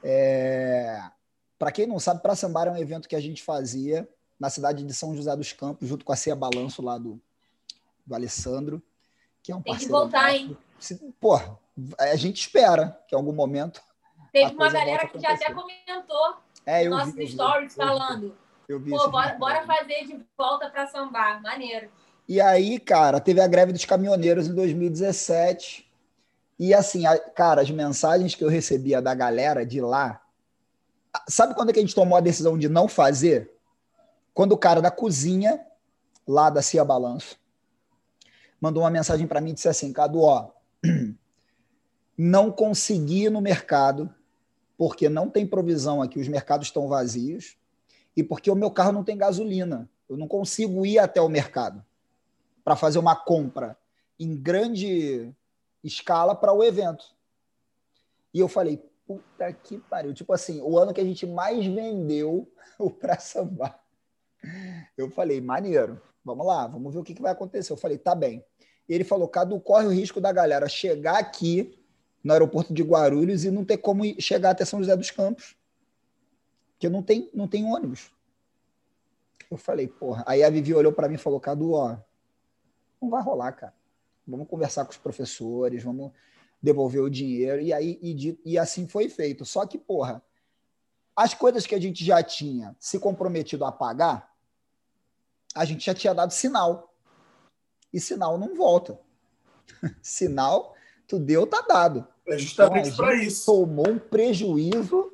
É... Para quem não sabe, para sambar é um evento que a gente fazia na cidade de São José dos Campos, junto com a Cia Balanço lá do, do Alessandro, que é um Tem que voltar, hein? Porra, a gente espera que em algum momento. Teve uma galera que já até comentou é, nossos vi, stories eu falando. Eu vi Pô, bora, bora fazer de volta para sambar. Maneiro. E aí, cara, teve a greve dos caminhoneiros em 2017. E assim, a, cara, as mensagens que eu recebia da galera de lá. Sabe quando é que a gente tomou a decisão de não fazer? Quando o cara da cozinha, lá da Cia Balanço, mandou uma mensagem para mim e disse assim: Cadu, ó, não consegui no mercado porque não tem provisão aqui, os mercados estão vazios, e porque o meu carro não tem gasolina. Eu não consigo ir até o mercado para fazer uma compra em grande escala para o evento. E eu falei, puta que pariu. Tipo assim, o ano que a gente mais vendeu o Pra Sambar. Eu falei, maneiro, vamos lá, vamos ver o que, que vai acontecer. Eu falei, tá bem. Ele falou, Cadu, corre o risco da galera chegar aqui no aeroporto de Guarulhos e não ter como chegar até São José dos Campos. Porque não tem, não tem ônibus. Eu falei, porra. Aí a Vivi olhou para mim e falou, Cadu, ó, não vai rolar, cara. Vamos conversar com os professores, vamos devolver o dinheiro. E aí e, e assim foi feito. Só que, porra, as coisas que a gente já tinha se comprometido a pagar, a gente já tinha dado sinal. E sinal não volta. sinal, tu deu, tá dado. É justamente então, para isso. Tomou um prejuízo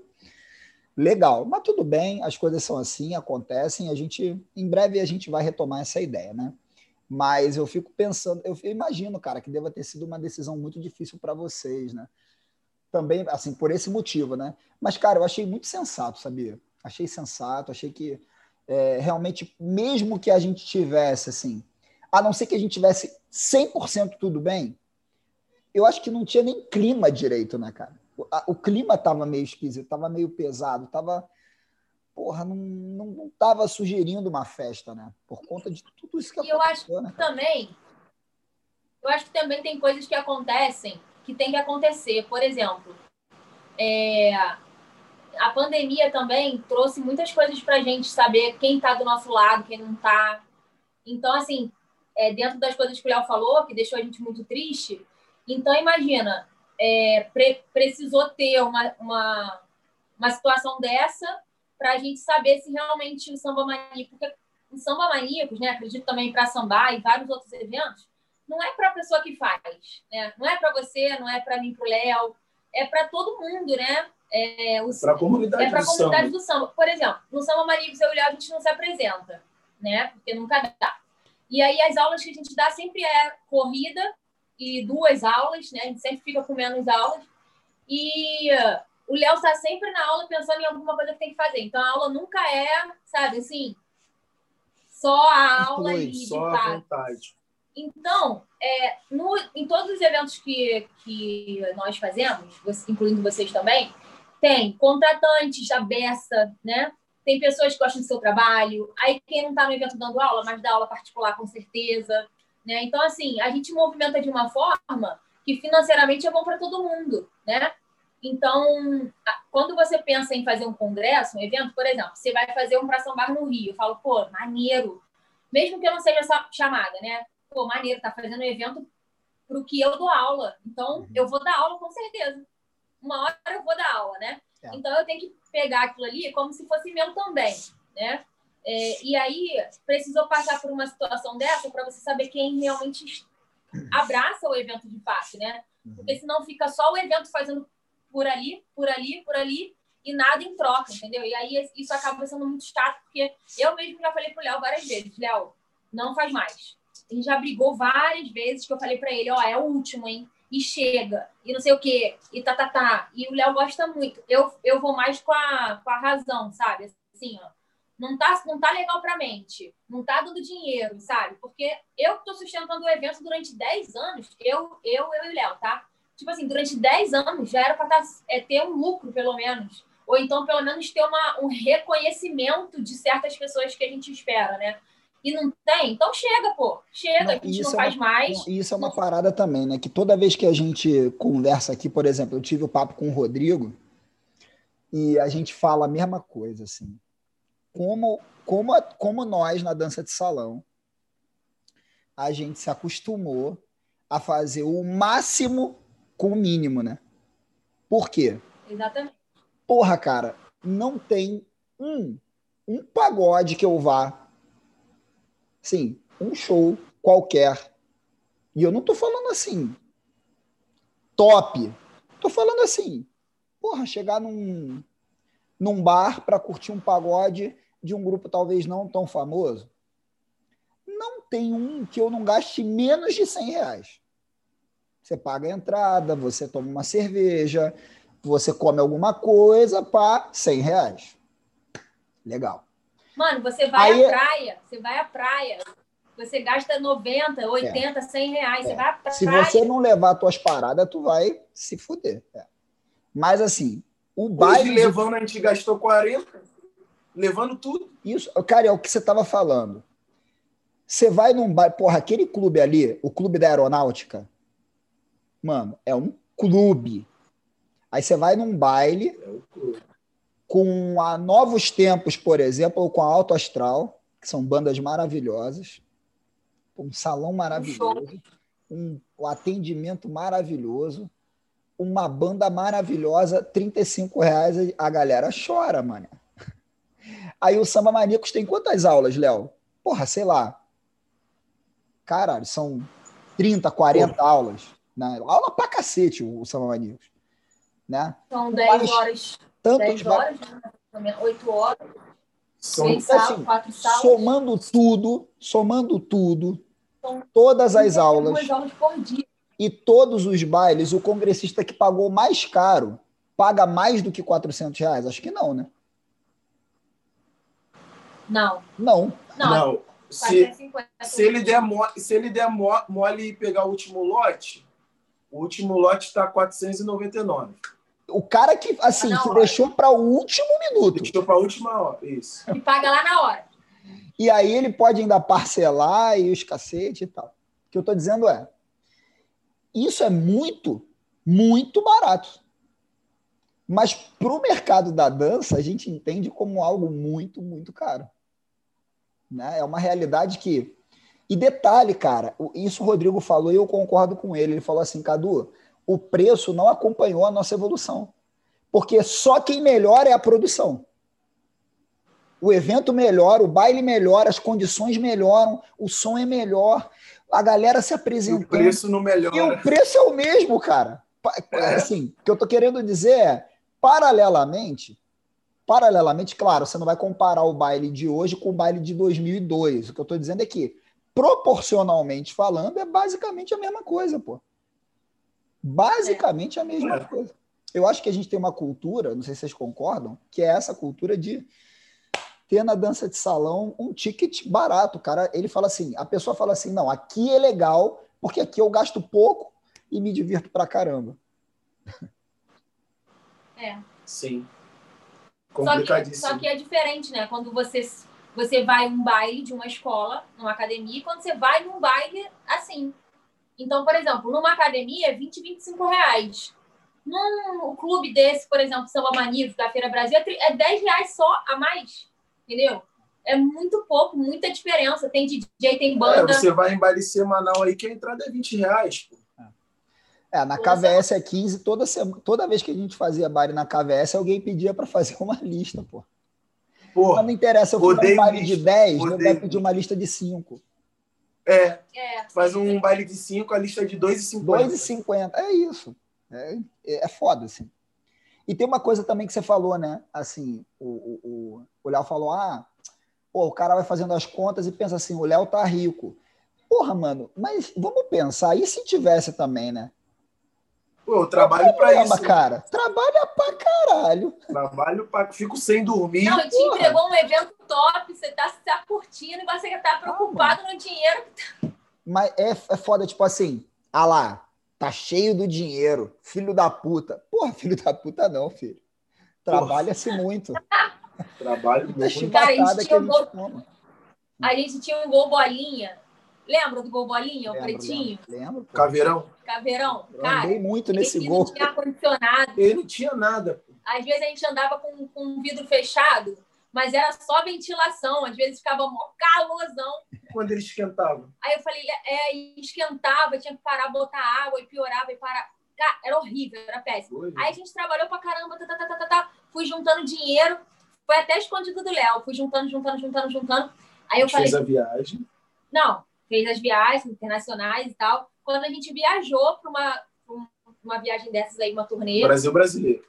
legal, mas tudo bem, as coisas são assim, acontecem. A gente, em breve, a gente vai retomar essa ideia, né? Mas eu fico pensando, eu imagino, cara, que deva ter sido uma decisão muito difícil para vocês, né? Também, assim, por esse motivo, né? Mas, cara, eu achei muito sensato, sabia? Achei sensato, achei que é, realmente, mesmo que a gente tivesse, assim, a não ser que a gente tivesse 100% tudo bem, eu acho que não tinha nem clima direito, né, cara? O, a, o clima tava meio esquisito, tava meio pesado, tava. Porra, não, não, não tava sugerindo uma festa, né? Por conta de tudo isso que e aconteceu. eu acho né, também. Eu acho que também tem coisas que acontecem que tem que acontecer. Por exemplo, é, a pandemia também trouxe muitas coisas para a gente saber quem está do nosso lado, quem não está. Então, assim, é, dentro das coisas que o Léo falou, que deixou a gente muito triste, então, imagina, é, pre precisou ter uma, uma, uma situação dessa para a gente saber se realmente o samba maníaco, porque o samba maníacos, né, acredito também para sambar e vários outros eventos, não é para a pessoa que faz, né? Não é para você, não é para mim, para o Léo, é para todo mundo, né? É, para a comunidade, é do, comunidade samba. do samba. Por exemplo, no Samba e o Léo, a gente não se apresenta, né? Porque nunca dá. E aí as aulas que a gente dá sempre é corrida e duas aulas, né? A gente sempre fica com menos aulas. E o Léo está sempre na aula pensando em alguma coisa que tem que fazer. Então a aula nunca é, sabe, assim, só a aula Flui, e só a vontade. Então, é, no, em todos os eventos que, que nós fazemos, incluindo vocês também, tem contratantes da beça, né? Tem pessoas que gostam do seu trabalho. Aí quem não está no evento dando aula, mas dá aula particular com certeza. Né? Então, assim, a gente movimenta de uma forma que financeiramente é bom para todo mundo, né? Então, quando você pensa em fazer um congresso, um evento, por exemplo, você vai fazer um para São Bar no Rio, eu falo, pô, maneiro. Mesmo que eu não seja essa chamada, né? Pô, maneiro, tá fazendo um evento para o que eu dou aula. Então, uhum. eu vou dar aula com certeza. Uma hora eu vou dar aula, né? É. Então, eu tenho que pegar aquilo ali como se fosse meu também, né? É, e aí, precisou passar por uma situação dessa para você saber quem realmente abraça o evento de fato, né? Uhum. Porque senão fica só o evento fazendo por ali, por ali, por ali, e nada em troca, entendeu? E aí isso acaba sendo muito chato, porque eu mesmo já falei pro Léo várias vezes, Léo, não faz mais. A gente já brigou várias vezes que eu falei para ele, ó, oh, é o último, hein? E chega, e não sei o quê, e tá, tá, tá. E o Léo gosta muito. Eu, eu vou mais com a, com a razão, sabe? Assim, ó. Não tá, não tá legal pra mente. Não tá dando dinheiro, sabe? Porque eu tô sustentando o evento durante 10 anos, eu, eu, eu e o Léo, tá? tipo assim, durante 10 anos já era para tá, é, ter um lucro, pelo menos. Ou então, pelo menos, ter uma, um reconhecimento de certas pessoas que a gente espera, né? E não tem, então chega, pô. Chega, não, a gente não é faz uma, mais. Isso é uma parada também, né? Que toda vez que a gente conversa aqui, por exemplo, eu tive o um papo com o Rodrigo e a gente fala a mesma coisa, assim. Como, como, como nós, na dança de salão, a gente se acostumou a fazer o máximo com o mínimo, né? Por quê? Exatamente. Porra, cara, não tem um, um pagode que eu vá. Sim, um show qualquer. E eu não tô falando assim, top. Tô falando assim, porra, chegar num, num bar para curtir um pagode de um grupo talvez não tão famoso. Não tem um que eu não gaste menos de 100 reais. Você paga a entrada, você toma uma cerveja, você come alguma coisa, pá, 100 reais. Legal. Mano, você vai Aí, à praia, você vai à praia, você gasta 90, 80, é. 100 reais, é. você vai à praia. Se você não levar tuas paradas, tu vai se fuder. É. Mas assim, o baile... Hoje, levando, a gente gastou 40, levando tudo. Isso, cara, é o que você estava falando. Você vai num baile, porra, aquele clube ali, o clube da aeronáutica, Mano, é um clube. Aí você vai num baile é com a Novos Tempos, por exemplo, ou com a Alto Astral, que são bandas maravilhosas, um salão maravilhoso, um, um atendimento maravilhoso, uma banda maravilhosa, 35 reais, a galera chora, mano. Aí o Samba Maníacos tem quantas aulas, Léo? Porra, sei lá. Caralho, são 30, 40 Porra. aulas. Né? Aula pra cacete o, o Samba Maníacos. Né? São 10 horas. Tantos 10 horas, né? 8 horas. São, assim, quatro salas. Somando tudo, somando tudo, São todas as aulas. aulas por dia. E todos os bailes, o congressista que pagou mais caro paga mais do que 400 reais? Acho que não, né? Não. Não. Não. não. Se, se, ele der mole, se ele der mole e pegar o último lote, o último lote está 499. O cara que, assim, tá que deixou para o último minuto. Deixou para a última hora, isso. E paga lá na hora. E aí ele pode ainda parcelar e os cacete e tal. O que eu estou dizendo é, isso é muito, muito barato. Mas para o mercado da dança, a gente entende como algo muito, muito caro. Né? É uma realidade que e detalhe, cara, isso o Rodrigo falou e eu concordo com ele. Ele falou assim, Cadu, o preço não acompanhou a nossa evolução. Porque só quem melhora é a produção. O evento melhora, o baile melhora, as condições melhoram, o som é melhor, a galera se apresenta. o preço não melhora. E o preço é o mesmo, cara. É. Assim, o que eu estou querendo dizer é, paralelamente, paralelamente, claro, você não vai comparar o baile de hoje com o baile de 2002. O que eu estou dizendo é que proporcionalmente falando, é basicamente a mesma coisa, pô. Basicamente a mesma é. coisa. Eu acho que a gente tem uma cultura, não sei se vocês concordam, que é essa cultura de ter na dança de salão um ticket barato. O cara, ele fala assim, a pessoa fala assim, não, aqui é legal, porque aqui eu gasto pouco e me divirto pra caramba. É. Sim. Só que, Complicadíssimo. só que é diferente, né? Quando você, você vai um baile de uma escola, numa academia, e quando você vai num baile assim. Então, por exemplo, numa academia é 20, 25 reais. Num clube desse, por exemplo, Samba Manivos, da Feira Brasil, é tri- é 10 reais só a mais. Entendeu? É muito pouco, muita diferença. Tem DJ, tem É, banda. você vai em baile semanal aí que a entrada é 20 reais. Pô. É, na. KVS é 15, toda, sema- toda vez que a gente fazia baile na KVS, alguém pedia para fazer uma lista, pô. Mas Porra, não interessa, eu fui num Odeio baile de lista, 10, eu odeio vai pedir uma lista de 5. É, É. faz um baile de 5, a lista é de 2,50. 2,50. É isso. É, é foda, assim. E tem uma coisa também que você falou, né? Assim, o, o, o- o Léo falou: ah, pô, o cara vai fazendo as contas e pensa assim, o Léo tá rico. Porra, mano, mas vamos pensar, e se tivesse também, né? Pô, eu trabalho pra Problema, isso. cara. Trabalha pra caralho. Trabalho pra. Fico sem dormir. Não, te entregou um evento top, você tá, tá curtindo e você tá preocupado no dinheiro. Mas é, é foda, tipo assim, ah lá, tá cheio do dinheiro, filho da puta. Porra, filho da puta não, filho. Trabalha-se muito. Trabalho muito. Cara, a gente tinha gente toma. A gente tinha um gol bolinha. Lembra do gol bolinha, o Lembro, pretinho? Lembro, lembro. Caveirão. Caveirão? Eu Cara, andei muito nesse esse gol. não tinha ar-condicionado. Ele não tinha nada. pô. Às vezes a gente andava com, com um vidro fechado, mas era só ventilação. Às vezes ficava mó calorzão. Quando ele esquentava. Aí eu falei, é, e esquentava, tinha que parar, botar água e piorava e parar. Era horrível, era péssimo. Aí a gente trabalhou pra caramba, tá, tá, tá, tá, tá, tá. fui juntando dinheiro, foi até escondido do Léo, fui juntando, juntando, juntando, juntando. Aí a eu gente falei, fez a viagem. não, fez as viagens internacionais e tal. Quando a gente viajou para uma, pra um- uma viagem dessas aí, uma turnê, Brasil brasileiro.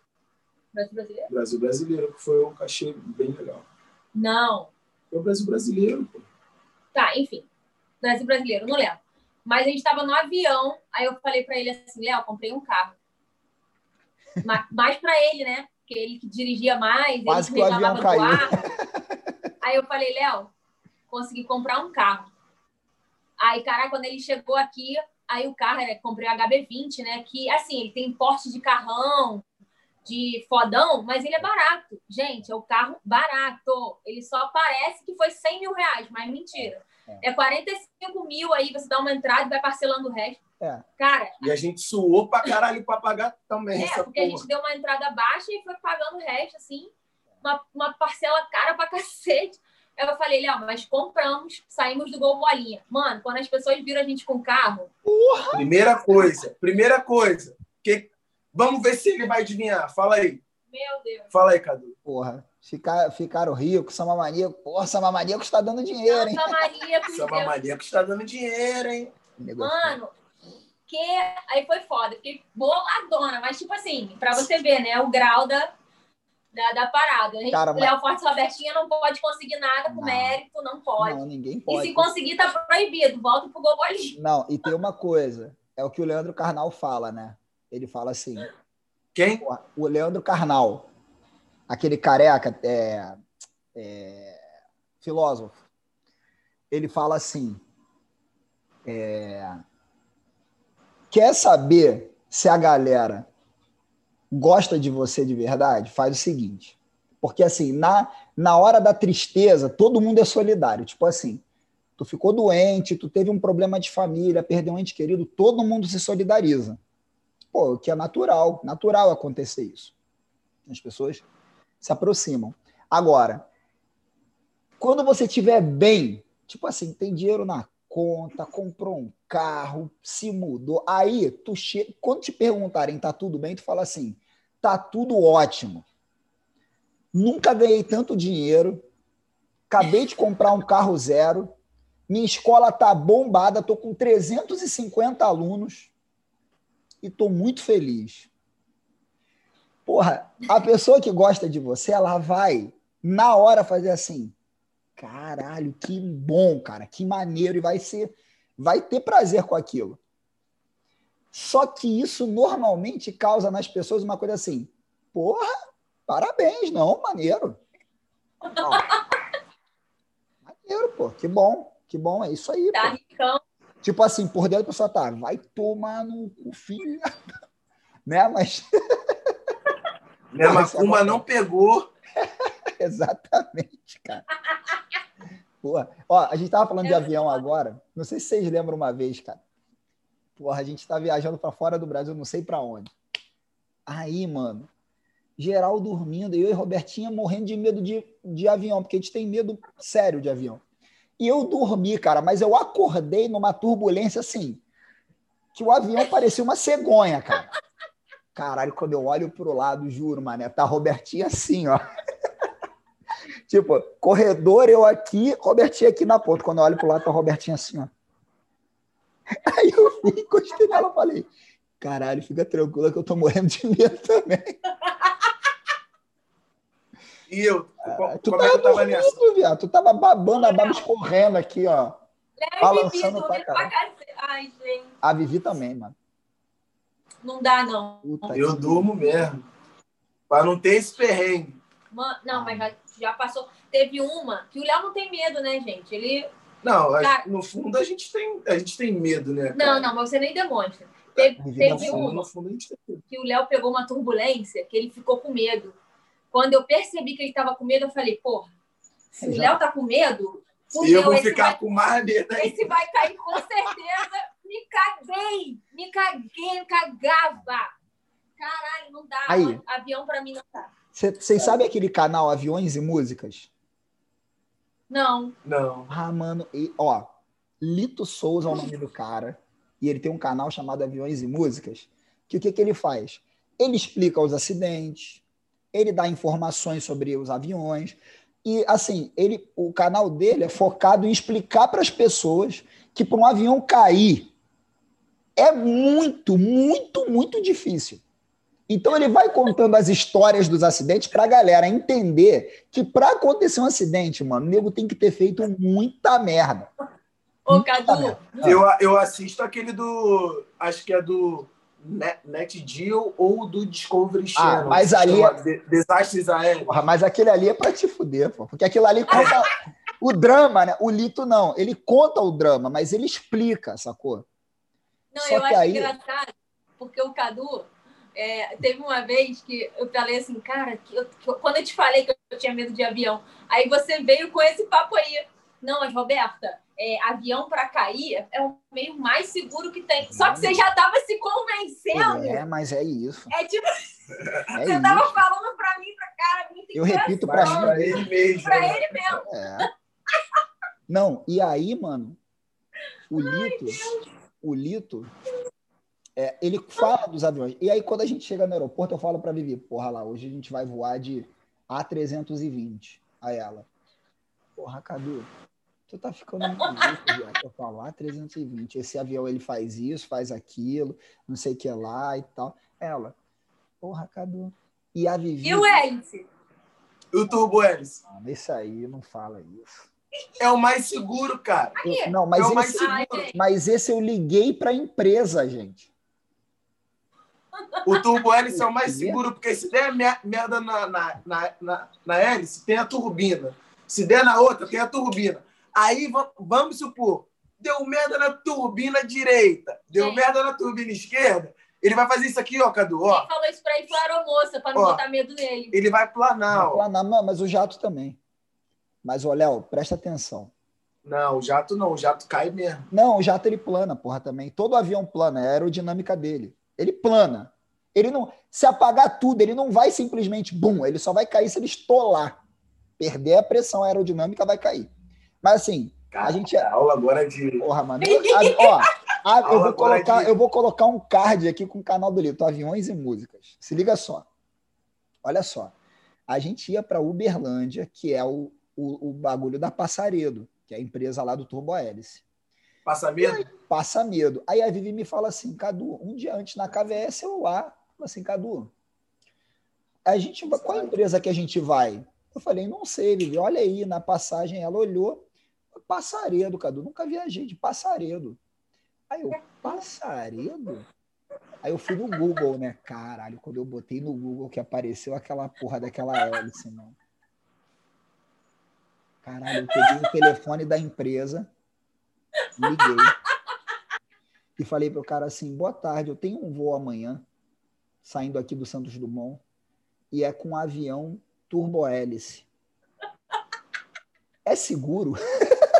Brasil brasileiro? Brasil brasileiro, que foi um cachê bem legal. Não. Foi o Brasil brasileiro, pô. Tá, enfim. Brasil brasileiro, não lembro. Mas a gente estava no avião, aí eu falei para ele assim, Léo, comprei um carro. Ma- Mais para ele, né? Porque ele que dirigia mais, Quase ele que o reclamava do caiu. ar. Aí eu falei, Léo, consegui comprar um carro. Aí, cara, quando ele chegou aqui, aí o carro, né, comprei o HB20, né? Que, assim, ele tem porte de carrão, de fodão, mas ele é barato. Gente, é o carro barato. Ele só parece que foi 100 mil reais, mas mentira. É 45 mil aí, você dá uma entrada e vai parcelando o resto. É. Cara, E a gente suou pra caralho pra pagar também é, porque a porra. gente deu uma entrada baixa e foi pagando o resto, assim, uma, uma parcela cara pra cacete. Aí eu falei, Léo, mas compramos, saímos do Gol Bolinha. Mano, quando as pessoas viram a gente com carro, Primeira coisa, primeira coisa. Que... Vamos ver se ele vai adivinhar. Fala aí. meu Deus. Fala aí, Cadu. Porra, ficar, ficaram ricos, Samba Maníaco. Porra, Samba Maníaco está dando dinheiro, hein? Samba Deus. Maníaco está dando dinheiro, hein? Negócio. Mano, que aí foi foda, fiquei boladona, mas tipo assim, pra você ver, né, o grau da, da, da parada. A gente, Cara, mas- Léo Forte Robertinha não pode conseguir nada por Não. mérito, não pode. Não, ninguém e pode. se conseguir, tá proibido. Volta pro Gol Bolinha. Não, e tem uma coisa, é o que o Leandro Carnal fala, né? Ele fala assim, Quem? o Leandro Carnal, aquele careca, é, é, filósofo, ele fala assim, é, quer saber se a galera gosta de você de verdade? Faz o seguinte, porque assim, na, na hora da tristeza, todo mundo é solidário, tipo assim, tu ficou doente, tu teve um problema de família, perdeu um ente querido, todo mundo se solidariza. Pô, que é natural, natural acontecer isso. As pessoas se aproximam. Agora, quando você estiver bem, tipo assim, tem dinheiro na conta, comprou um carro, se mudou, aí tu che... quando te perguntarem tá tudo bem, tu fala assim, tá tudo ótimo. Nunca ganhei tanto dinheiro, acabei de comprar um carro zero, minha escola tá bombada, tô com 350 alunos e tô muito feliz. Porra, a pessoa que gosta de você, ela vai na hora fazer assim: caralho, que bom, cara, que maneiro, e vai ser, vai ter prazer com aquilo. Só que isso normalmente causa nas pessoas uma coisa assim: porra, parabéns, não, maneiro. Ó, pô, que bom, que bom, é isso aí, Tá pô. ricão. Tipo assim, por dentro a pessoa tá, vai tomar no cu, filho. né? Mas Porra, isso é bom. não pegou. Exatamente, cara. Porra. Ó, a gente tava falando de avião agora. Não sei se vocês lembram uma vez, cara. Porra, a gente tá viajando para fora do Brasil, não sei para onde. Aí, mano, geral dormindo, eu e Robertinha morrendo de medo de, de avião, porque a gente tem medo sério de avião. E eu dormi, cara, mas eu acordei numa turbulência assim, que o avião parecia uma cegonha, cara. Caralho, quando eu olho pro lado, juro, mané, tá a Robertinha assim, ó. tipo, corredor, eu aqui, Robertinha aqui na ponta. Quando eu olho pro lado, tá a Robertinha assim, ó. Aí eu fui, encostei nela e falei, caralho, fica tranquila que eu tô morrendo de medo também. E eu, co- Tu como é que eu tava nessa? viado. Tu tava babando, a baba escorrendo aqui, ó. Leve Balançando Vivi, pra caralho. Ai, gente. A Vivi também, mano. Não dá, não. Puta Eu que- durmo mesmo. Pra não ter esse perrengue. Mano, não, mas já, já passou. Teve uma que o Léo não tem medo, né, gente? Ele. Não, Cara- no fundo a gente tem, a gente tem medo, né? Não, cara? não, mas você nem demonstra. Teve, Vivi teve não fundo, uma que o Léo pegou uma turbulência que ele ficou com medo. Quando eu percebi que ele tava com medo, eu falei, porra, se o Léo tá com medo, E eu fudeu, vou esse ficar vai, com mais medo aí. esse vai cair com certeza. Me caguei, me caguei, me cagava. Caralho, não dá. Aí. mano. Avião pra mim não dá. Vocês sabem aquele canal Aviões e Músicas? Não. Não. Ah, mano, e, ó, Lito Souza é o nome do cara, e ele tem um canal chamado Aviões e Músicas, que o que, que ele faz? Ele explica os acidentes, ele dá informações sobre os aviões, e assim, ele, o canal dele é focado em explicar para as pessoas que para um avião cair é muito, muito, muito difícil. Então ele vai contando as histórias dos acidentes para a galera entender que para acontecer um acidente, mano, o nego tem que ter feito muita merda. Ô, Muita Cadu, merda. Eu, eu assisto aquele do. Acho que é do Net, Net Geo ou do Discovery Channel. mas que ali é- De- Desastres Aéreos. Porra, mas aquele ali é para te fuder, pô. Porque aquilo ali conta o drama, né? O Lito não. Ele conta o drama, mas ele explica, sacou? Não, Só eu que acho aí- engraçado, porque o Cadu é, teve uma vez que eu falei assim, cara, que eu- que eu- quando eu te falei que eu tinha medo de avião, aí você veio com esse papo aí. Não, mas Roberta, é, avião para cair é o meio mais seguro que tem. Só que você já tava se convencendo. É, mas é isso. É tipo, É você tava falando pra mim, pra cara, muito Eu repito mim. pra ele mesmo. Pra né? ele mesmo. É. Não, e aí, mano, o Lito, o Lito, é, ele fala dos aviões. E aí, quando a gente chega no aeroporto, eu falo pra Vivi, porra lá, hoje a gente vai voar de A320. Aí ela, porra, Cadu, tu tá ficando. Eu falo, A320, esse avião ele faz isso, faz aquilo, não sei o que lá e tal. Ela, porra, Cadu. E a Vivi, E o hélice? O Turbo Hélice. Ah, isso aí, não fala isso. É o mais seguro, cara. Eu- não, mas é o mais esse, seguro. Ai, gente. Mas esse eu liguei para a empresa, gente. O turbo hélice é o mais Quê? seguro, porque se der mer- merda na, na, na, na, na hélice, tem a turbina. Se der na outra, tem a turbina. Aí va- vamos supor, deu merda na turbina direita, deu Sim. merda na turbina esquerda, ele vai fazer isso aqui, ó, Cadu, ó. Quem falou isso pra ele foi a aeromoça, pra não Ó. botar medo nele. Ele vai planar, ó. Lá na- não, mas o jato também. Mas, ô, Léo, presta atenção. Não, o jato não, o jato cai mesmo. Não, o jato ele plana, porra, também. Todo avião plana, é a aerodinâmica dele. Ele plana. Ele não. Se apagar tudo, ele não vai simplesmente, bum, ele só vai cair se ele estolar. Perder a pressão aerodinâmica, vai cair. Mas assim, Cara, A gente é- a aula agora é de. Porra, mano. Eu- a- ó, a- eu, vou agora colocar, de- eu vou colocar um card aqui com o canal do Lito, Aviões e Músicas. Se liga só. Olha só. A gente ia para Uberlândia, que é o, o, o bagulho da Passaredo, que é a empresa lá do Turbo Hélice. Passa medo? Passa medo. Aí a Vivi me fala assim, Cadu, um dia antes na KVS eu lá, fala assim, Cadu, a gente qual a empresa que a gente vai? Eu falei, não sei, Vivi, olha aí na passagem. Ela olhou, Passaredo, Cadu, nunca viajei de Passaredo. Aí eu, Passaredo? Aí eu fui no Google, né? Caralho, quando eu botei no Google que apareceu aquela porra daquela hélice, mano. Caralho, eu peguei o telefone da empresa, liguei e falei pro cara assim: boa tarde, eu tenho um voo amanhã, saindo aqui do Santos Dumont, e é com um avião turbo-hélice. É seguro?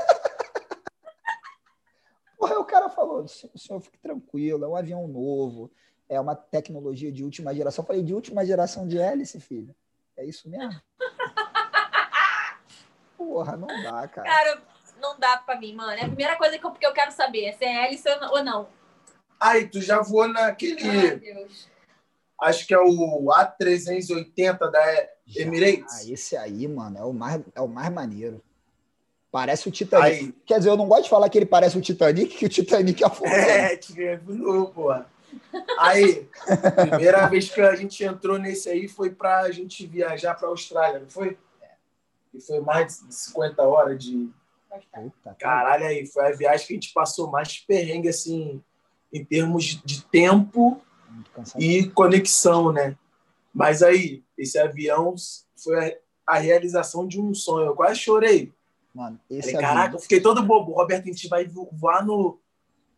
Porra, o cara falou: o senhor fique tranquilo, é um avião novo, é uma tecnologia de última geração. Eu falei: de última geração de hélice, filho? É isso mesmo? Porra, não dá, cara. Cara, não dá pra mim, mano. É a primeira coisa que eu, que eu quero saber é se é hélice ou não. Aí, tu já voou naquele. Ai, Deus. Acho que é o A380 da Emirates. Ah, esse aí, mano, é o mais, é o mais maneiro. Parece o Titanic. Aí. Quer dizer, eu não gosto de falar que ele parece o Titanic, que o Titanic afundou. É, tirou, porra. Aí, primeira vez que a gente entrou nesse aí foi pra gente viajar pra Austrália, não foi? E foi mais de 50 horas de. Cara. Caralho, aí foi a viagem que a gente passou mais perrengue, assim, em termos de- tempo e conexão, né? Mas aí, esse avião foi a, a realização de um sonho. Eu quase chorei. Mano, esse Falei, caraca, eu fiquei todo bobo. Roberto, a gente vai vo- voar no,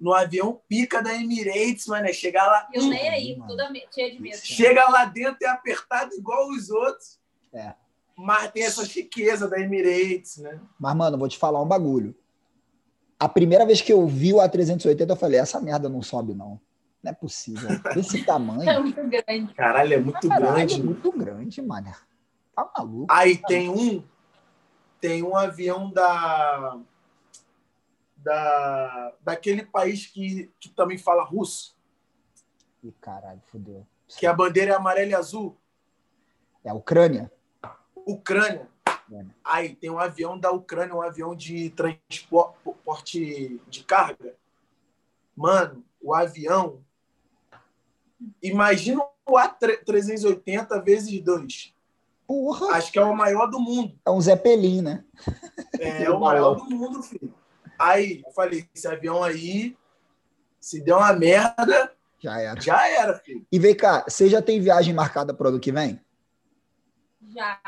no avião pica da Emirates, mano. Chegar lá, Eu nem aí, Mano. toda cheia de medo. chega lá dentro é apertado igual os outros. É. Mas tem essa chiqueza da Emirates, né? Mas, mano, vou te falar um bagulho. A primeira vez que eu vi o A380, eu falei, essa merda não sobe, não. Não é possível. Desse É tamanho. muito grande. Caralho, é muito Caralho, é grande. muito grande, mano. Tá maluco. Aí tem um, tem um avião da, da daquele país que, que também fala russo, Ih, caralho, fodeu. que a bandeira é amarela e azul, É a Ucrânia? Ucrânia. Ucrânia. Aí tem um avião da Ucrânia, um avião de transporte de carga. Mano, o avião. Imagina o A380 vezes 2. Porra! Acho que é o maior do mundo. É um Zeppelin, né? É o maior do mundo, filho. Aí, eu falei, esse avião aí, se der uma merda, Já era. já era, filho. E vem cá, você já tem viagem marcada para o ano que vem? Já.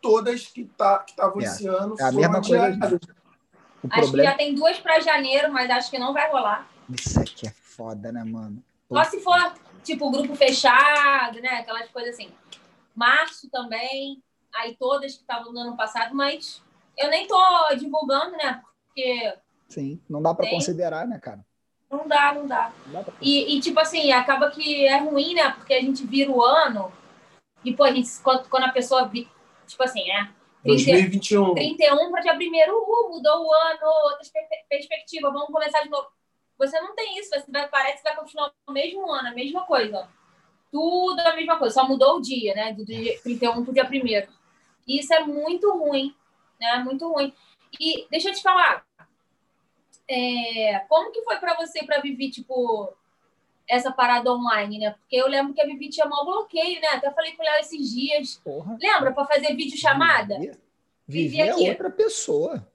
Todas que tá, que estavam É, esse ano é a foram mesma coisa. O Acho que problema. já tem duas pra janeiro, mas acho que não vai rolar. Isso aqui é foda, né, mano? Só se for, tipo, grupo fechado, né? Aquelas coisas assim. Março também. Aí todas que estavam no ano passado, mas eu nem tô divulgando, né? Porque Sim, não dá para considerar, né, cara? não dá, não dá. Não dá. E, e, tipo assim, acaba que é ruim, né? Porque a gente vira o ano e, pô, a gente, quando, quando a pessoa, tipo assim, né? 30, 2021. 31 para dia 1 uh, mudou o ano, outras per- perspectivas, vamos começar de novo. Você não tem isso, você vai, parece que vai continuar o mesmo ano, a mesma coisa. Tudo a mesma coisa, só mudou o dia, né? Do dia 31 para o dia 1 E isso é muito ruim, né? Muito ruim. E deixa eu te falar, é, como que foi para você, para Vivi, tipo, essa parada online, né? Porque eu lembro que a Vivi tinha maior bloqueio, né? Até falei com o Léo esses dias. Porra. Lembra, para fazer vídeo chamada? Vivi, Vivi Vivi é aqui. outra pessoa.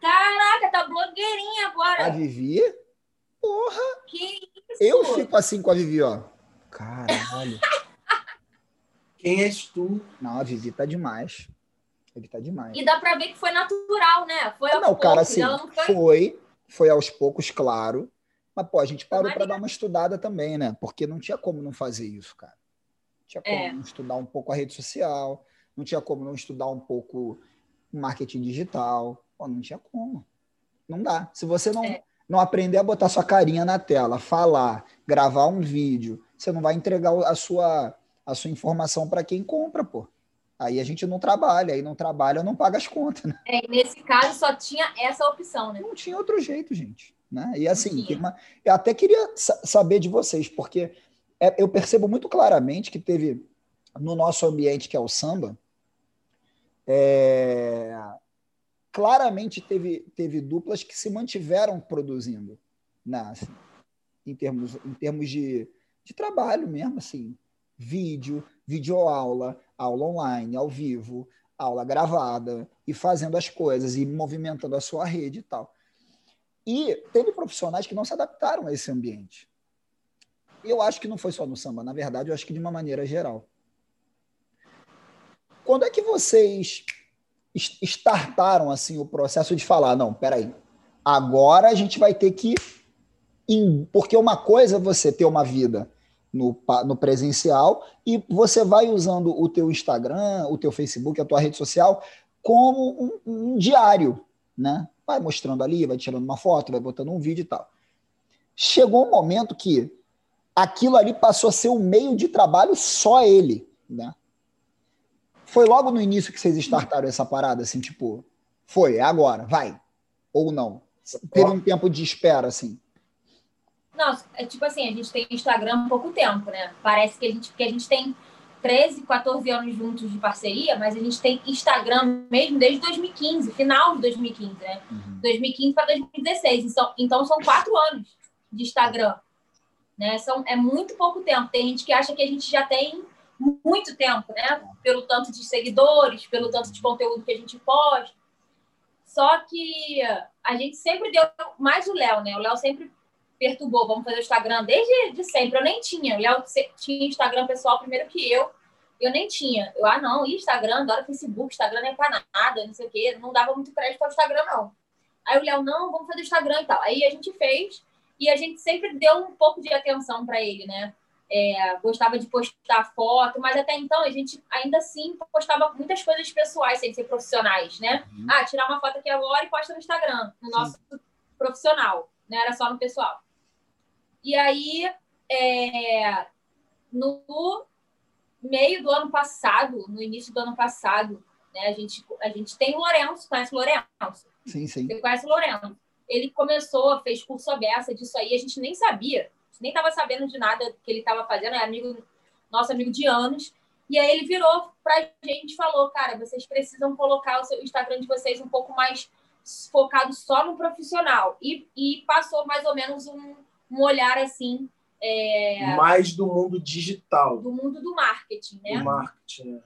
Caraca, tá blogueirinha agora. A Vivi, porra, Que isso? eu fico assim com a Vivi, ó. Caralho. Quem és tu? Não, a Vivi tá demais. Vivi tá demais. E dá pra ver que foi natural, né? Foi aos Não, cara, poucos, assim, ela não foi... foi, foi aos poucos, claro. Mas, pô, a gente parou para dar uma estudada também, né? Porque não tinha como não fazer isso, cara. Não tinha como É. não estudar um pouco a rede social, não tinha como não estudar um pouco marketing digital. Pô, não tinha como. Não dá. Se você não, É. não aprender a botar sua carinha na tela, falar, gravar um vídeo, você não vai entregar a sua, a sua informação para quem compra, pô. Aí a gente não trabalha, aí não trabalha, não paga as contas, né? É, e nesse caso só tinha essa opção, né? não tinha outro jeito, gente. Né? E assim, uma- eu até queria sa- saber de vocês, porque é, eu percebo muito claramente que teve no nosso ambiente, que é o samba, é, claramente teve, teve duplas que se mantiveram produzindo, né? assim, em termos, em termos de, de trabalho mesmo, assim, vídeo, videoaula, aula online, ao vivo, aula gravada, e fazendo as coisas, e movimentando a sua rede e tal. E teve profissionais que não se adaptaram a esse ambiente. Eu acho que não foi só no samba, na verdade, eu acho que de uma maneira geral. Quando é que vocês startaram assim o processo de falar, não, peraí, agora a gente vai ter que porque uma coisa é você ter uma vida no, no presencial e você vai usando o teu Instagram, o teu Facebook, a tua rede social como um, um diário, né? Vai mostrando ali, vai tirando uma foto, vai botando um vídeo e tal. Chegou um momento que aquilo ali passou a ser um meio de trabalho só ele, né? Foi logo no início que vocês startaram essa parada, assim, tipo, foi, é agora, vai. Ou não? Teve um tempo de espera, assim. Não, é tipo assim, a gente tem Instagram há pouco tempo, né? Parece que a gente, que a gente tem 13, 14 anos juntos de parceria, mas a gente tem Instagram mesmo desde 2015, final de 2015, né? Uhum. 2015 para 2016. Então, então são quatro anos de Instagram. Né? São, é muito pouco tempo. Tem gente que acha que a gente já tem muito tempo, né? Pelo tanto de seguidores, pelo tanto de conteúdo que a gente posta. Só que a gente sempre deu mais o Léo, né? O Léo sempre perturbou, vamos fazer o Instagram desde de sempre. Eu nem tinha. O Léo tinha Instagram pessoal primeiro que eu. Eu nem tinha. Eu, ah, não, Instagram, adoro Facebook, Instagram não é pra nada, não sei o quê. Não dava muito crédito ao Instagram, não. Aí o Léo, não, vamos fazer o Instagram e tal. Aí a gente fez e a gente sempre deu um pouco de atenção para ele, né? É, gostava de postar foto, mas até então a gente ainda assim postava muitas coisas pessoais, sem ser profissionais, né? Uhum. Ah, tirar uma foto aqui agora e posta no Instagram, no nosso Sim. profissional, né? Era só no pessoal. E aí, é, no meio do ano passado, no início do ano passado, né, a, gente, a gente tem o Lourenço, conhece o Lourenço? Sim, sim. Você conhece o Lourenço? Ele começou, fez curso aberta disso aí, a gente nem sabia, a gente nem estava sabendo de nada que ele estava fazendo, é amigo, nosso amigo de anos. E aí ele virou para a gente e falou, cara, vocês precisam colocar o seu Instagram de vocês um pouco mais focado só no profissional. E, e passou mais ou menos um, um olhar assim. É, mais do mundo digital. Do mundo do marketing, né? Do marketing,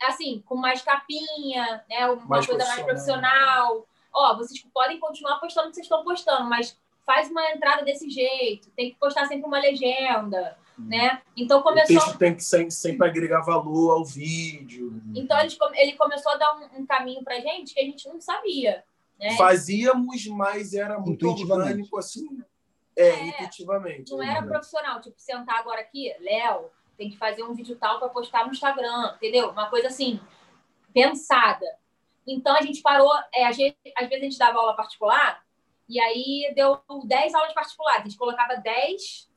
é. Assim, com mais capinha, né? Uma mais coisa mais profissional. Ó, vocês podem continuar postando o que vocês estão postando, mas faz uma entrada desse jeito, tem que postar sempre uma legenda, hum. né? Então começou. O texto tem que sempre, sempre agregar valor ao vídeo. Então ele, ele começou a dar um, um caminho pra gente que a gente não sabia. Né? Fazíamos, mas era muito orgânico assim. É, é intuitivamente. Não era profissional, tipo, sentar agora aqui, Léo, tem que fazer um vídeo tal para postar no Instagram, entendeu? Uma coisa assim, pensada. Então a gente parou, é, a gente, às vezes a gente dava aula particular, e aí deu 10 aulas particulares, a gente colocava 10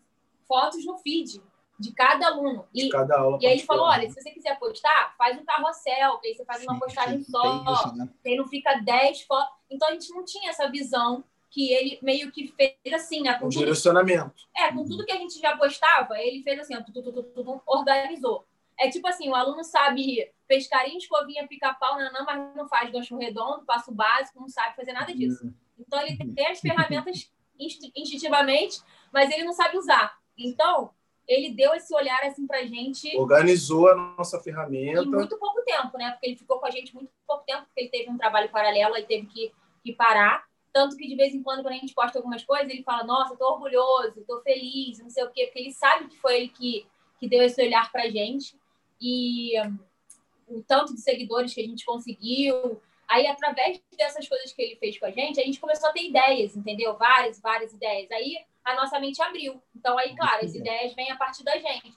fotos no feed de cada aluno. E, de cada aula e aí ele falou: olha, se você quiser postar, faz um carrossel, que aí você faz uma postagem só, isso, né? aí não fica 10 fotos. Então a gente não tinha essa visão que ele meio que fez assim, né? Com um tudo, direcionamento. É, com tudo que a gente já postava, ele fez assim, ó, tudo, tudo, tudo, organizou. É tipo assim, o aluno sabe pescaria, escovinha, pica-pau, nanã, mas não faz gancho redondo, passo básico, não sabe fazer nada disso. Uhum. Então, ele tem as ferramentas instintivamente, mas ele não sabe usar. Então, ele deu esse olhar assim pra gente. Organizou a nossa ferramenta. Em muito pouco tempo, né? Porque ele ficou com a gente muito pouco tempo, porque ele teve um trabalho paralelo e teve que, que parar. Tanto que de vez em quando, quando a gente posta algumas coisas, ele fala: Nossa, tô orgulhoso, tô feliz, não sei o quê, porque ele sabe que foi ele que, que deu esse olhar pra gente. E o tanto de seguidores que a gente conseguiu. Aí, através dessas coisas que ele fez com a gente, a gente começou a ter ideias, entendeu? Várias, várias ideias. Aí a nossa mente abriu. Então, aí, claro, as ideias vêm a partir da gente.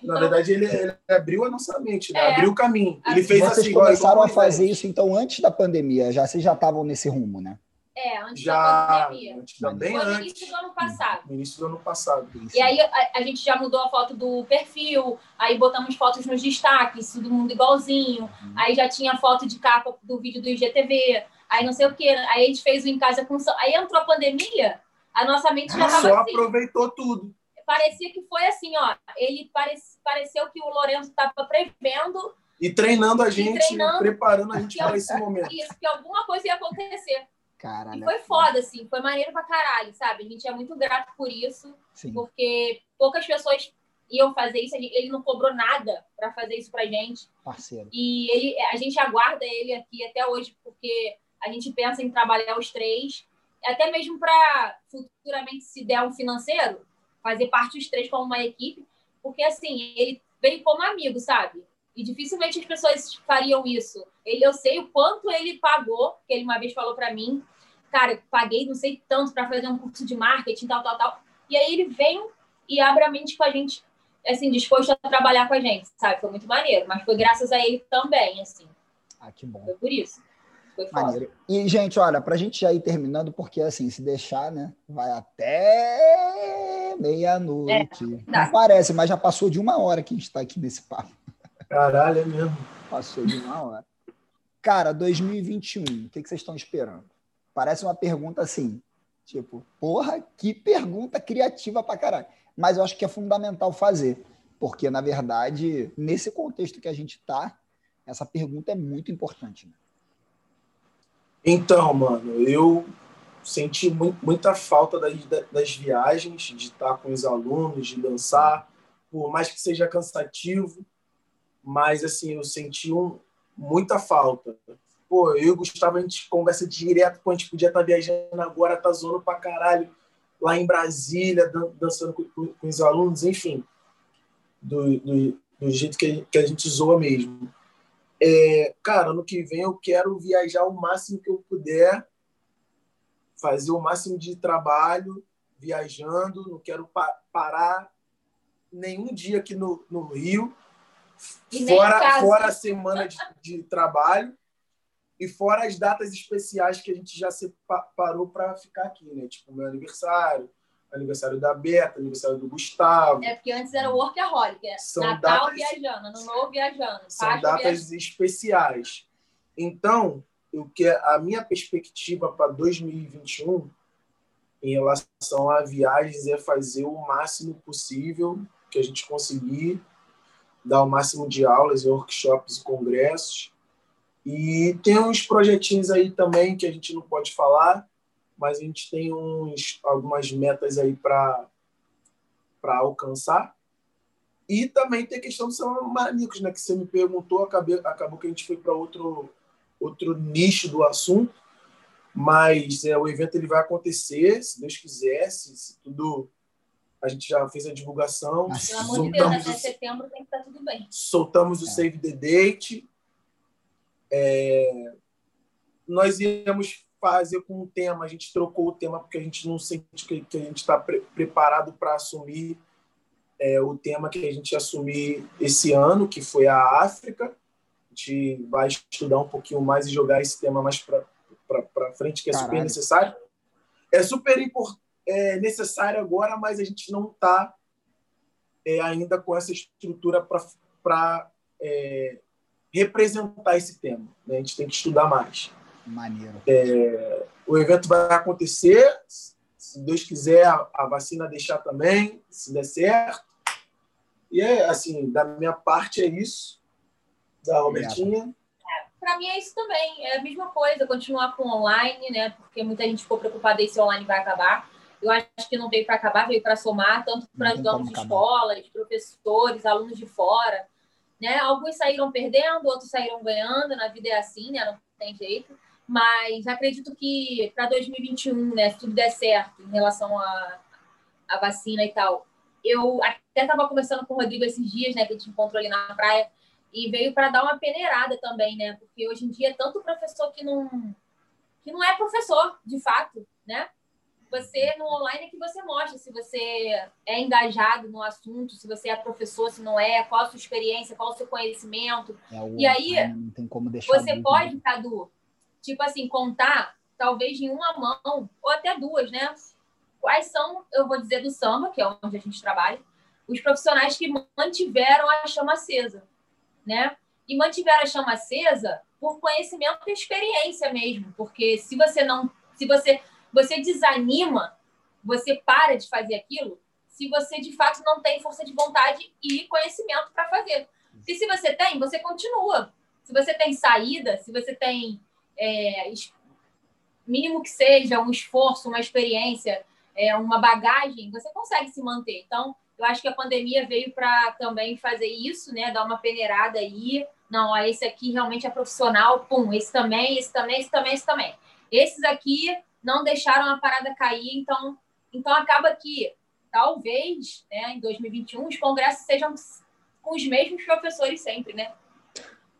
Então, Na verdade, ele, ele, abriu a nossa mente, né? É, abriu o caminho. Ele fez Vocês assim. começaram a fazer isso, então, antes da pandemia, já vocês já estavam nesse rumo, né? É, antes já, da pandemia. Antes, bem Foi no início do ano passado. No início do ano passado. Isso. E aí a, a, gente já mudou a foto do perfil, aí botamos fotos nos destaques, todo mundo igualzinho. Uhum. Aí já tinha foto de capa do vídeo do IGTV, aí não sei o quê. Aí a gente fez o em casa com. Aí entrou a pandemia, a nossa mente já estava Só assim. aproveitou tudo. Parecia que foi assim, ó. Ele parece, pareceu que o Lourenço estava prevendo. E treinando a gente, treinando, preparando a gente para esse momento. Isso, que alguma coisa ia acontecer. Caralho. E foi foda, assim, foi maneiro pra caralho, sabe? A gente é muito grato por isso, Sim. porque poucas pessoas iam fazer isso, ele não cobrou nada para fazer isso pra gente. Parceiro. E ele, a gente aguarda ele aqui até hoje, porque a gente pensa em trabalhar os três, até mesmo para futuramente, se der um financeiro, fazer parte os três como uma equipe, porque assim, ele veio como amigo, sabe? E dificilmente as pessoas fariam isso. Ele, eu sei o quanto ele pagou, que ele uma vez falou para mim, cara, paguei não sei tanto para fazer um curso de marketing, tal, tal, tal. E aí ele vem e abre a mente com a gente, assim, disposto a trabalhar com a gente, sabe? Foi muito maneiro, mas foi graças a ele também, assim. Ah, que bom. Foi por isso. Foi maneiro. E, gente, olha, pra gente já ir terminando, porque assim, se deixar, né, vai até meia-noite. É, não parece, mas já passou de uma hora que a gente tá aqui nesse papo. Caralho, é mesmo. Passou de uma hora. Cara, 2021, o que, que vocês estão esperando? Parece uma pergunta assim, tipo, porra, que pergunta criativa pra caralho. Mas eu acho que é fundamental fazer, porque, na verdade, nesse contexto que a gente tá, essa pergunta é muito importante. Né? Então, mano, eu senti muita falta das, das viagens, de estar com os alunos, de dançar, por mais que seja cansativo, mas assim, eu senti um, muita falta. Pô, eu e o Gustavo, a gente conversa direto, pô, a gente podia estar viajando agora, tá zoando pra caralho, lá em Brasília, dançando com, com, com os alunos, enfim, do, do, do jeito que, que a gente zoa mesmo. É, cara, ano que vem eu quero viajar o máximo que eu puder, fazer o máximo de trabalho viajando, não quero pa parar nenhum dia aqui no, no Rio, fora, fora a semana de, de, trabalho e fora as datas especiais que a gente já separou para ficar aqui, né? Tipo, meu aniversário, aniversário da Beta, aniversário do Gustavo. É porque antes era workaholic, é São Natal datas, viajando, Ano Novo viajando. São datas viajando. especiais. Então, o que a minha perspectiva para 2021 em relação a viagens é fazer o máximo possível que a gente conseguir dar o máximo de aulas, workshops e congressos. E tem uns projetinhos aí também que a gente não pode falar, mas a gente tem uns, algumas metas aí para alcançar. E também tem a questão dos maníacos, né? Que você me perguntou, acabei, acabou que a gente foi para outro, outro nicho do assunto. Mas é, o evento ele vai acontecer, se Deus quiser, se, se tudo a gente já fez a divulgação. Pelo amor de Deus, até setembro tem que estar tá tudo bem. Soltamos o é. Save the Date. É, nós íamos fazer com o tema, a gente trocou o tema porque a gente não sente que, que a gente está pre preparado para assumir é, o tema que a gente assumir esse ano, que foi a África. A gente vai estudar um pouquinho mais e jogar esse tema mais para frente, que é Caralho. super necessário. É super importante é necessário agora, mas a gente não está é, ainda com essa estrutura para é, representar esse tema. Né? A gente tem que estudar mais. Maneiro. É, o evento vai acontecer, se Deus quiser, a, vacina deixar também, se der certo. E é assim, da minha parte é isso, da Robertinha. É, Para mim é isso também, é a mesma coisa, continuar com online, né? Porque muita gente ficou preocupada se online vai acabar eu acho que não veio para acabar, veio para somar, tanto para os donos de escolas, professores, alunos de fora. Né? Alguns saíram perdendo, outros saíram ganhando, na vida é assim, né? não tem jeito. Mas acredito que para 2021, né, se tudo der certo em relação à a, a, vacina e tal, eu até estava conversando com o Rodrigo esses dias, né, que a gente encontrou ali na praia, e veio para dar uma peneirada também, né? Porque hoje em dia é tanto professor que não que não é professor, de fato, né? Você no online é que você mostra se você é engajado no assunto, se você é professor, se não é, qual a sua experiência, qual o seu conhecimento. É o, e aí, não tem como deixar você pode? Cadu, tipo assim, contar, talvez em uma mão, ou até duas, né? Quais são, eu vou dizer do samba, que é onde a gente trabalha, os profissionais que mantiveram a chama acesa, né? E mantiveram a chama acesa por conhecimento e experiência mesmo, porque se você não, se você você desanima, você para de fazer aquilo se você de fato não tem força de vontade e conhecimento para fazer. E se você tem, você continua. Se você tem saída, se você tem é, mínimo que seja um esforço, uma experiência, é, uma bagagem, você consegue se manter. Então, eu acho que a pandemia veio para também fazer isso, né? Dar uma peneirada aí. Não, ó, esse aqui realmente é profissional, pum, esse também, esse também, esse também, esse também. Esses aqui não deixaram a parada cair, então, então acaba que talvez, né, em 2021, os congressos sejam com os mesmos professores sempre, né?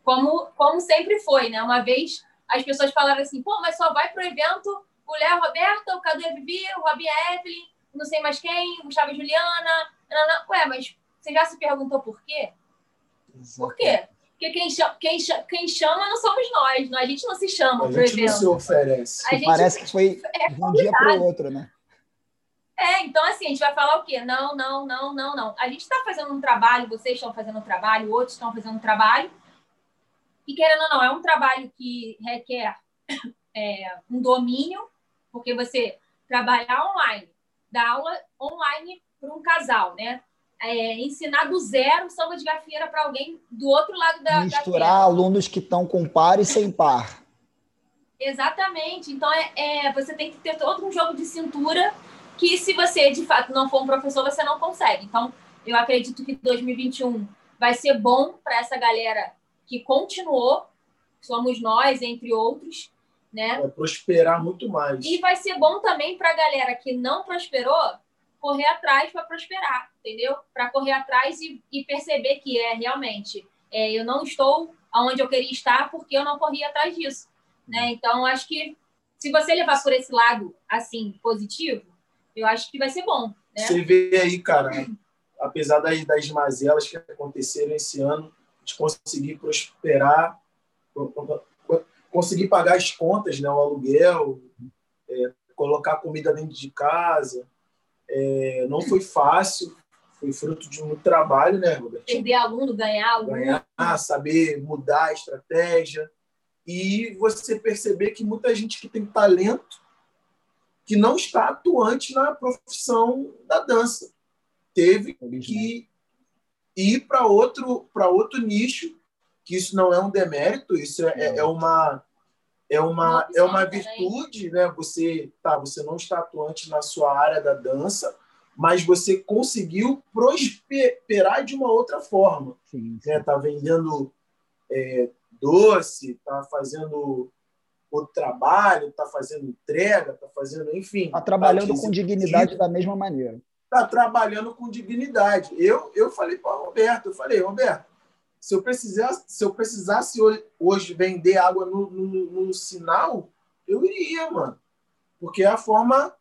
como, como sempre foi, né? Uma vez as pessoas falaram assim, pô, mas só vai pro evento o Léo Roberto, o Cadu Vivi, o Robinha Evelyn, não sei mais quem, o Gustavo Juliana. Não, não. Ué, mas você já se perguntou por quê? Por quê? Porque quem chama, quem, chama, quem chama não somos nós, a gente não se chama a gente evento. não se oferece. A gente Parece que foi é de um dia para o outro, né? É, então assim, a gente vai falar o quê? Não, não, não, não, não. A gente está fazendo um trabalho, vocês estão fazendo um trabalho, outros estão fazendo um trabalho. E querendo ou não, é um trabalho que requer é, um domínio, porque você trabalhar online, dar aula online para um casal, né? É, ensinar do zero samba de gafieira para alguém do outro lado da Misturar da alunos que estão com par e sem par. Exatamente. Então, é, é, você tem que ter todo um jogo de cintura que, se você, de fato, não for um professor, você não consegue. Então, eu acredito que 2021 vai ser bom para essa galera que continuou, somos nós, entre outros, né? Vai prosperar muito mais. E vai ser bom também para a galera que não prosperou correr atrás para prosperar, entendeu? Para correr atrás e, e, perceber que é realmente é, eu não estou onde eu queria estar porque eu não corri atrás disso, né? Então acho que se você levar por esse lado assim positivo, eu acho que vai ser bom. Né? Você vê aí, cara, apesar das, das mazelas que aconteceram esse ano, de conseguir prosperar, conseguir pagar as contas, né, o aluguel, é, colocar comida dentro de casa. É, não foi fácil, foi fruto de muito trabalho, né, Roberto? Perder aluno, ganhar aluno. Ganhar, saber mudar a estratégia. E você perceber que muita gente que tem talento que não está atuante na profissão da dança. Teve que ir para outro, outro nicho, que isso não é um demérito, isso é, é uma é uma, é uma virtude, né? Você tá, você não está atuante na sua área da dança, mas você conseguiu prosperar de uma outra forma. Sim, sim. Né? Tá vendendo é, doce, tá fazendo outro trabalho, tá fazendo entrega, tá fazendo, enfim. Tá trabalhando tá com dignidade da mesma maneira. Tá trabalhando com dignidade. Eu, eu falei para o Roberto, eu falei, Roberto, se eu precisasse, se eu precisasse hoje vender água no, no, no sinal, eu iria, mano. Porque é a forma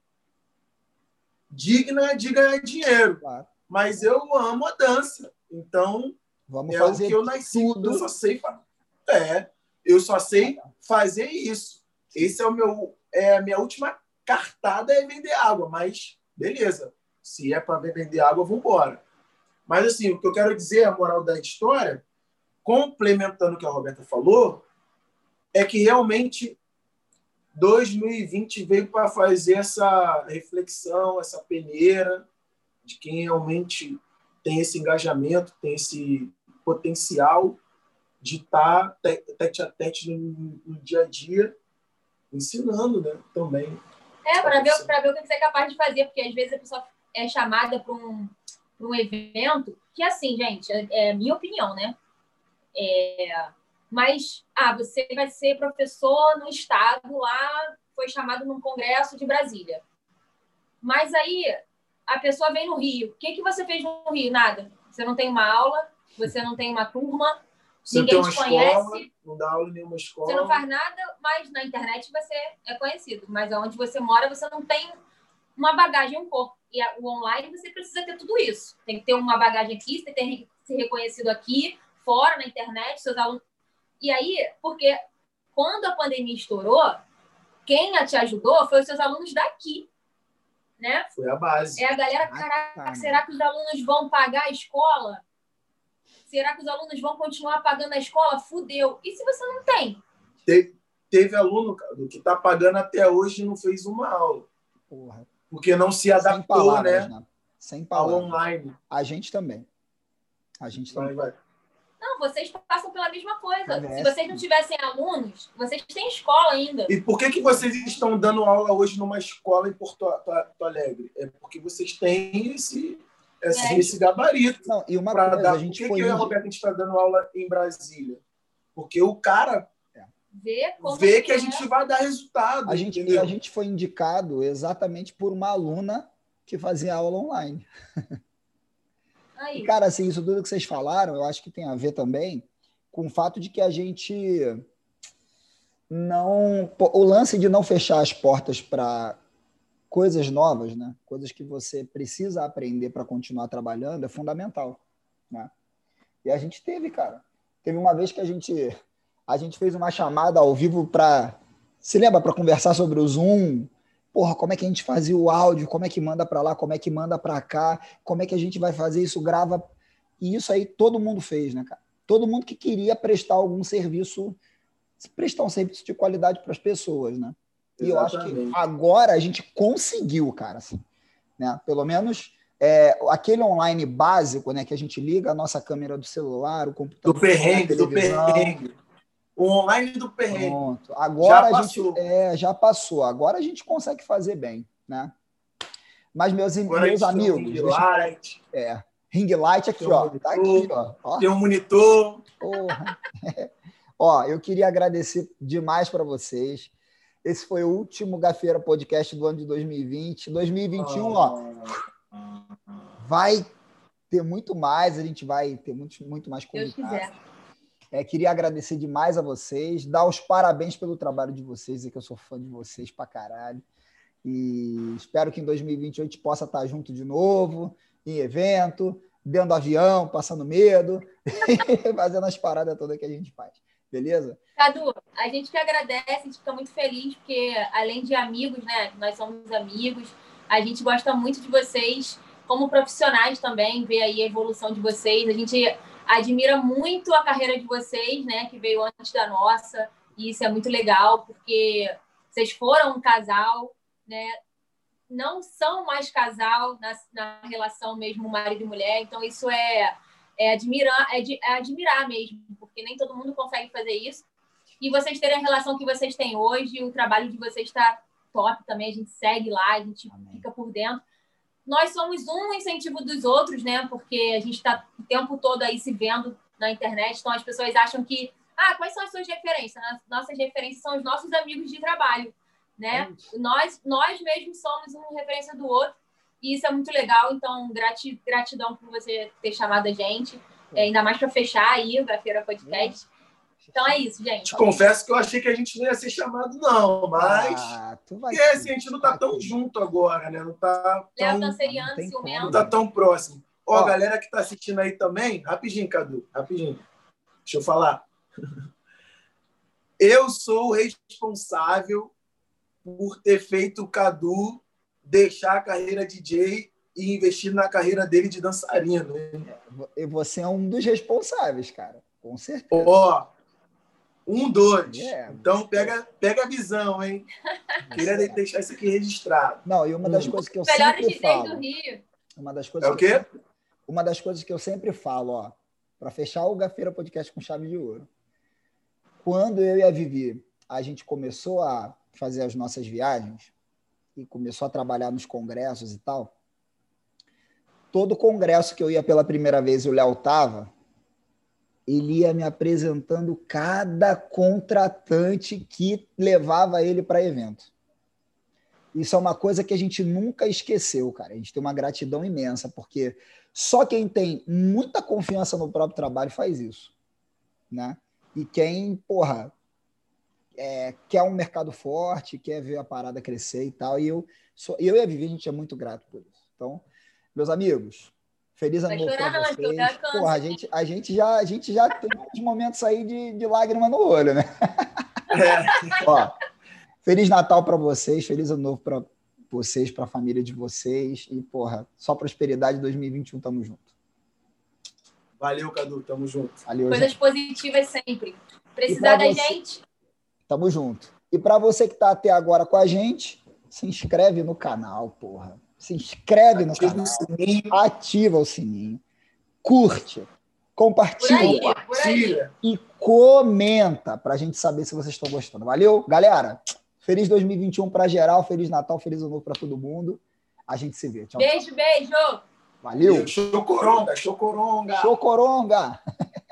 digna de ganhar dinheiro. Claro. Mas eu amo a dança. Então, Vamos é fazer o que eu nasci. tudo. Eu só sei, é, eu só sei fazer isso. Esse é o meu, é a minha última cartada é vender água, mas beleza. Se é para vender água, vamos embora. Mas assim, o que eu quero dizer, a moral da história, complementando o que a Roberta falou, é que realmente 2020 veio para fazer essa reflexão, essa peneira de quem realmente tem esse engajamento, tem esse potencial de estar tá tete a tete no, no, dia a dia, ensinando né, também. É, para ver, ver o que você é capaz de fazer, porque às vezes a pessoa é chamada para um, um evento que, assim, gente, é, é minha opinião, né? É, mas, ah, você vai ser professor no estado lá, foi chamado num congresso de Brasília. Mas aí a pessoa vem no Rio. O que, que você fez no Rio? Nada. Você não tem uma aula, você não tem uma turma, você ninguém te conhece. Escola, não dá aula em nenhuma escola. Você não faz nada, mas na internet você é conhecido. Mas onde você mora, você não tem uma bagagem um pouco. E o online você precisa ter tudo isso. Tem que ter uma bagagem aqui, você tem que ser reconhecido aqui, fora, na internet, seus alunos. E aí, porque quando a pandemia estourou, quem te ajudou foi os seus alunos daqui. Né? Foi a base. É a galera, caraca, será que os alunos vão pagar a escola? Será que os alunos vão continuar pagando a escola? Fudeu. E se você não tem? Te, teve aluno que está pagando até hoje e não fez uma aula. Porra. Porque não se adaptou, Sem palavras, né? né? Sem palavras. Ao online. A gente também. A gente também. Vai, vai. Não, vocês passam pela mesma coisa. Se vocês não tivessem alunos, vocês têm escola ainda. E por que, que vocês estão dando aula hoje numa escola em Porto, Porto Alegre? É porque vocês têm esse, esse, é. esse gabarito. Não, e uma coisa, dar... a gente por que foi... que a Roberta está dando aula em Brasília? Porque o cara vê, vê que a gente vai dar resultado. A gente, a gente foi indicado exatamente por uma aluna que fazia aula online. Aí. E, cara, assim, isso tudo que vocês falaram, eu acho que tem a ver também com o fato de que a gente não. O lance de não fechar as portas para coisas novas, né? coisas que você precisa aprender para continuar trabalhando, é fundamental. Né? E a gente teve, cara. Teve uma vez que a gente, a gente fez uma chamada ao vivo para. Se lembra? Para conversar sobre o Zoom. Porra, como é que a gente fazia o áudio? Como é que manda para lá? Como é que manda para cá? Como é que a gente vai fazer isso? Grava. E isso aí todo mundo fez, né, cara? Todo mundo que queria prestar algum serviço, prestar um serviço de qualidade para as pessoas, né? E eu acho que agora a gente conseguiu, cara, assim, né? Pelo menos é, aquele online básico, né? Que a gente liga a nossa câmera do celular, o computador. Do perrengue, do perrengue. O online do perrengue. Pronto. Agora já a gente é, já passou. Agora a gente consegue fazer bem, né? Mas meus, meus amigos. Ring light. É. Ring light aqui, ó. tá aqui, ó. ó. Tem um monitor. Porra. ó, eu queria agradecer demais para vocês. Esse foi o último Gafeira Podcast do ano de 2020. 2021, oh. ó, vai ter muito mais, a gente vai ter muito, muito mais convidados. É, queria agradecer demais a vocês, dar os parabéns pelo trabalho de vocês, é que eu sou fã de vocês pra caralho. E espero que em 2028 a gente possa estar junto de novo, em evento, dentro do avião, passando medo, fazendo as paradas todas que a gente faz. Beleza? Cadu, a gente que agradece, a gente fica muito feliz, porque além de amigos, né? Nós somos amigos, a gente gosta muito de vocês como profissionais também, ver aí a evolução de vocês. A gente admira muito a carreira de vocês, né? Que veio antes da nossa, e isso é muito legal, porque vocês foram um casal, né? Não são mais casal na, na relação mesmo marido e mulher, então isso é é admirar, é, de, é admirar mesmo, porque nem todo mundo consegue fazer isso. E vocês terem a relação que vocês têm hoje, o trabalho de vocês está top também, a gente segue lá, a gente Amém. fica por dentro. Nós somos um incentivo dos outros, né? Porque a gente está o tempo todo aí se vendo na internet, então as pessoas acham que, ah, quais são as suas referências? Nossas referências são os nossos amigos de trabalho, né? É nós, nós mesmos somos uma referência do outro e isso é muito legal, então gratidão por você ter chamado a gente, é, ainda mais para fechar aí a Feira Podcast. Então é isso, gente. Te confesso que eu achei que a gente não ia ser chamado, não, mas. Ah, porque assim, a gente não tá tão junto agora, né? Não tá. Tão... Léo Canceriano, ciumento. Não tá tão próximo. Ó, Ó, a galera que tá assistindo aí também, rapidinho, Cadu, rapidinho. Deixa eu falar. Eu sou o responsável por ter feito o Cadu deixar a carreira DJ e investir na carreira dele de dançarino. E você é um dos responsáveis, cara. Com certeza. Ó, um, dois. É, então pega, pega a visão, hein? Queria deixar isso aqui registrado. Não, e uma das hum. coisas que eu Melhores sempre falo. Do Rio. Uma das coisas é o quê? Sempre, uma das coisas que eu sempre falo, ó, para fechar o Gafeira Podcast com chave de ouro. Quando eu e a Vivi, a gente começou a fazer as nossas viagens, e começou a trabalhar nos congressos e tal, todo congresso que eu ia pela primeira vez e o Léo tava, ele ia me apresentando cada contratante que levava ele para evento. Isso é uma coisa que a gente nunca esqueceu, cara. A gente tem uma gratidão imensa, porque só quem tem muita confiança no próprio trabalho faz isso, né? E quem, porra, é, quer um mercado forte, quer ver a parada crescer e tal. E eu, sou, eu e a Vivi, a gente é muito grato por isso. Então, meus amigos, feliz ano novo para vocês. Porra, a gente, a, gente já, a gente já tem uns momentos aí de, de lágrima no olho, né? É. Ó, feliz Natal para vocês, feliz ano novo para vocês, para a família de vocês. E, porra, só prosperidade 2021, tamo junto. Valeu, Cadu, tamo junto. Valeu, Coisas gente. positivas sempre. Precisar da você... gente, Tamo junto. E para você que está até agora com a gente, se inscreve no canal, porra. Se inscreve no canal. O ativa o sininho. Curte. Compartilha. compartilha. E comenta para a gente saber se vocês estão gostando. Valeu? Galera, feliz 2021 para geral. Feliz Natal, feliz ano novo para todo mundo. A gente se vê. Tchau. Beijo, beijo. Valeu. Chocoronga, chocoronga. Chocoronga.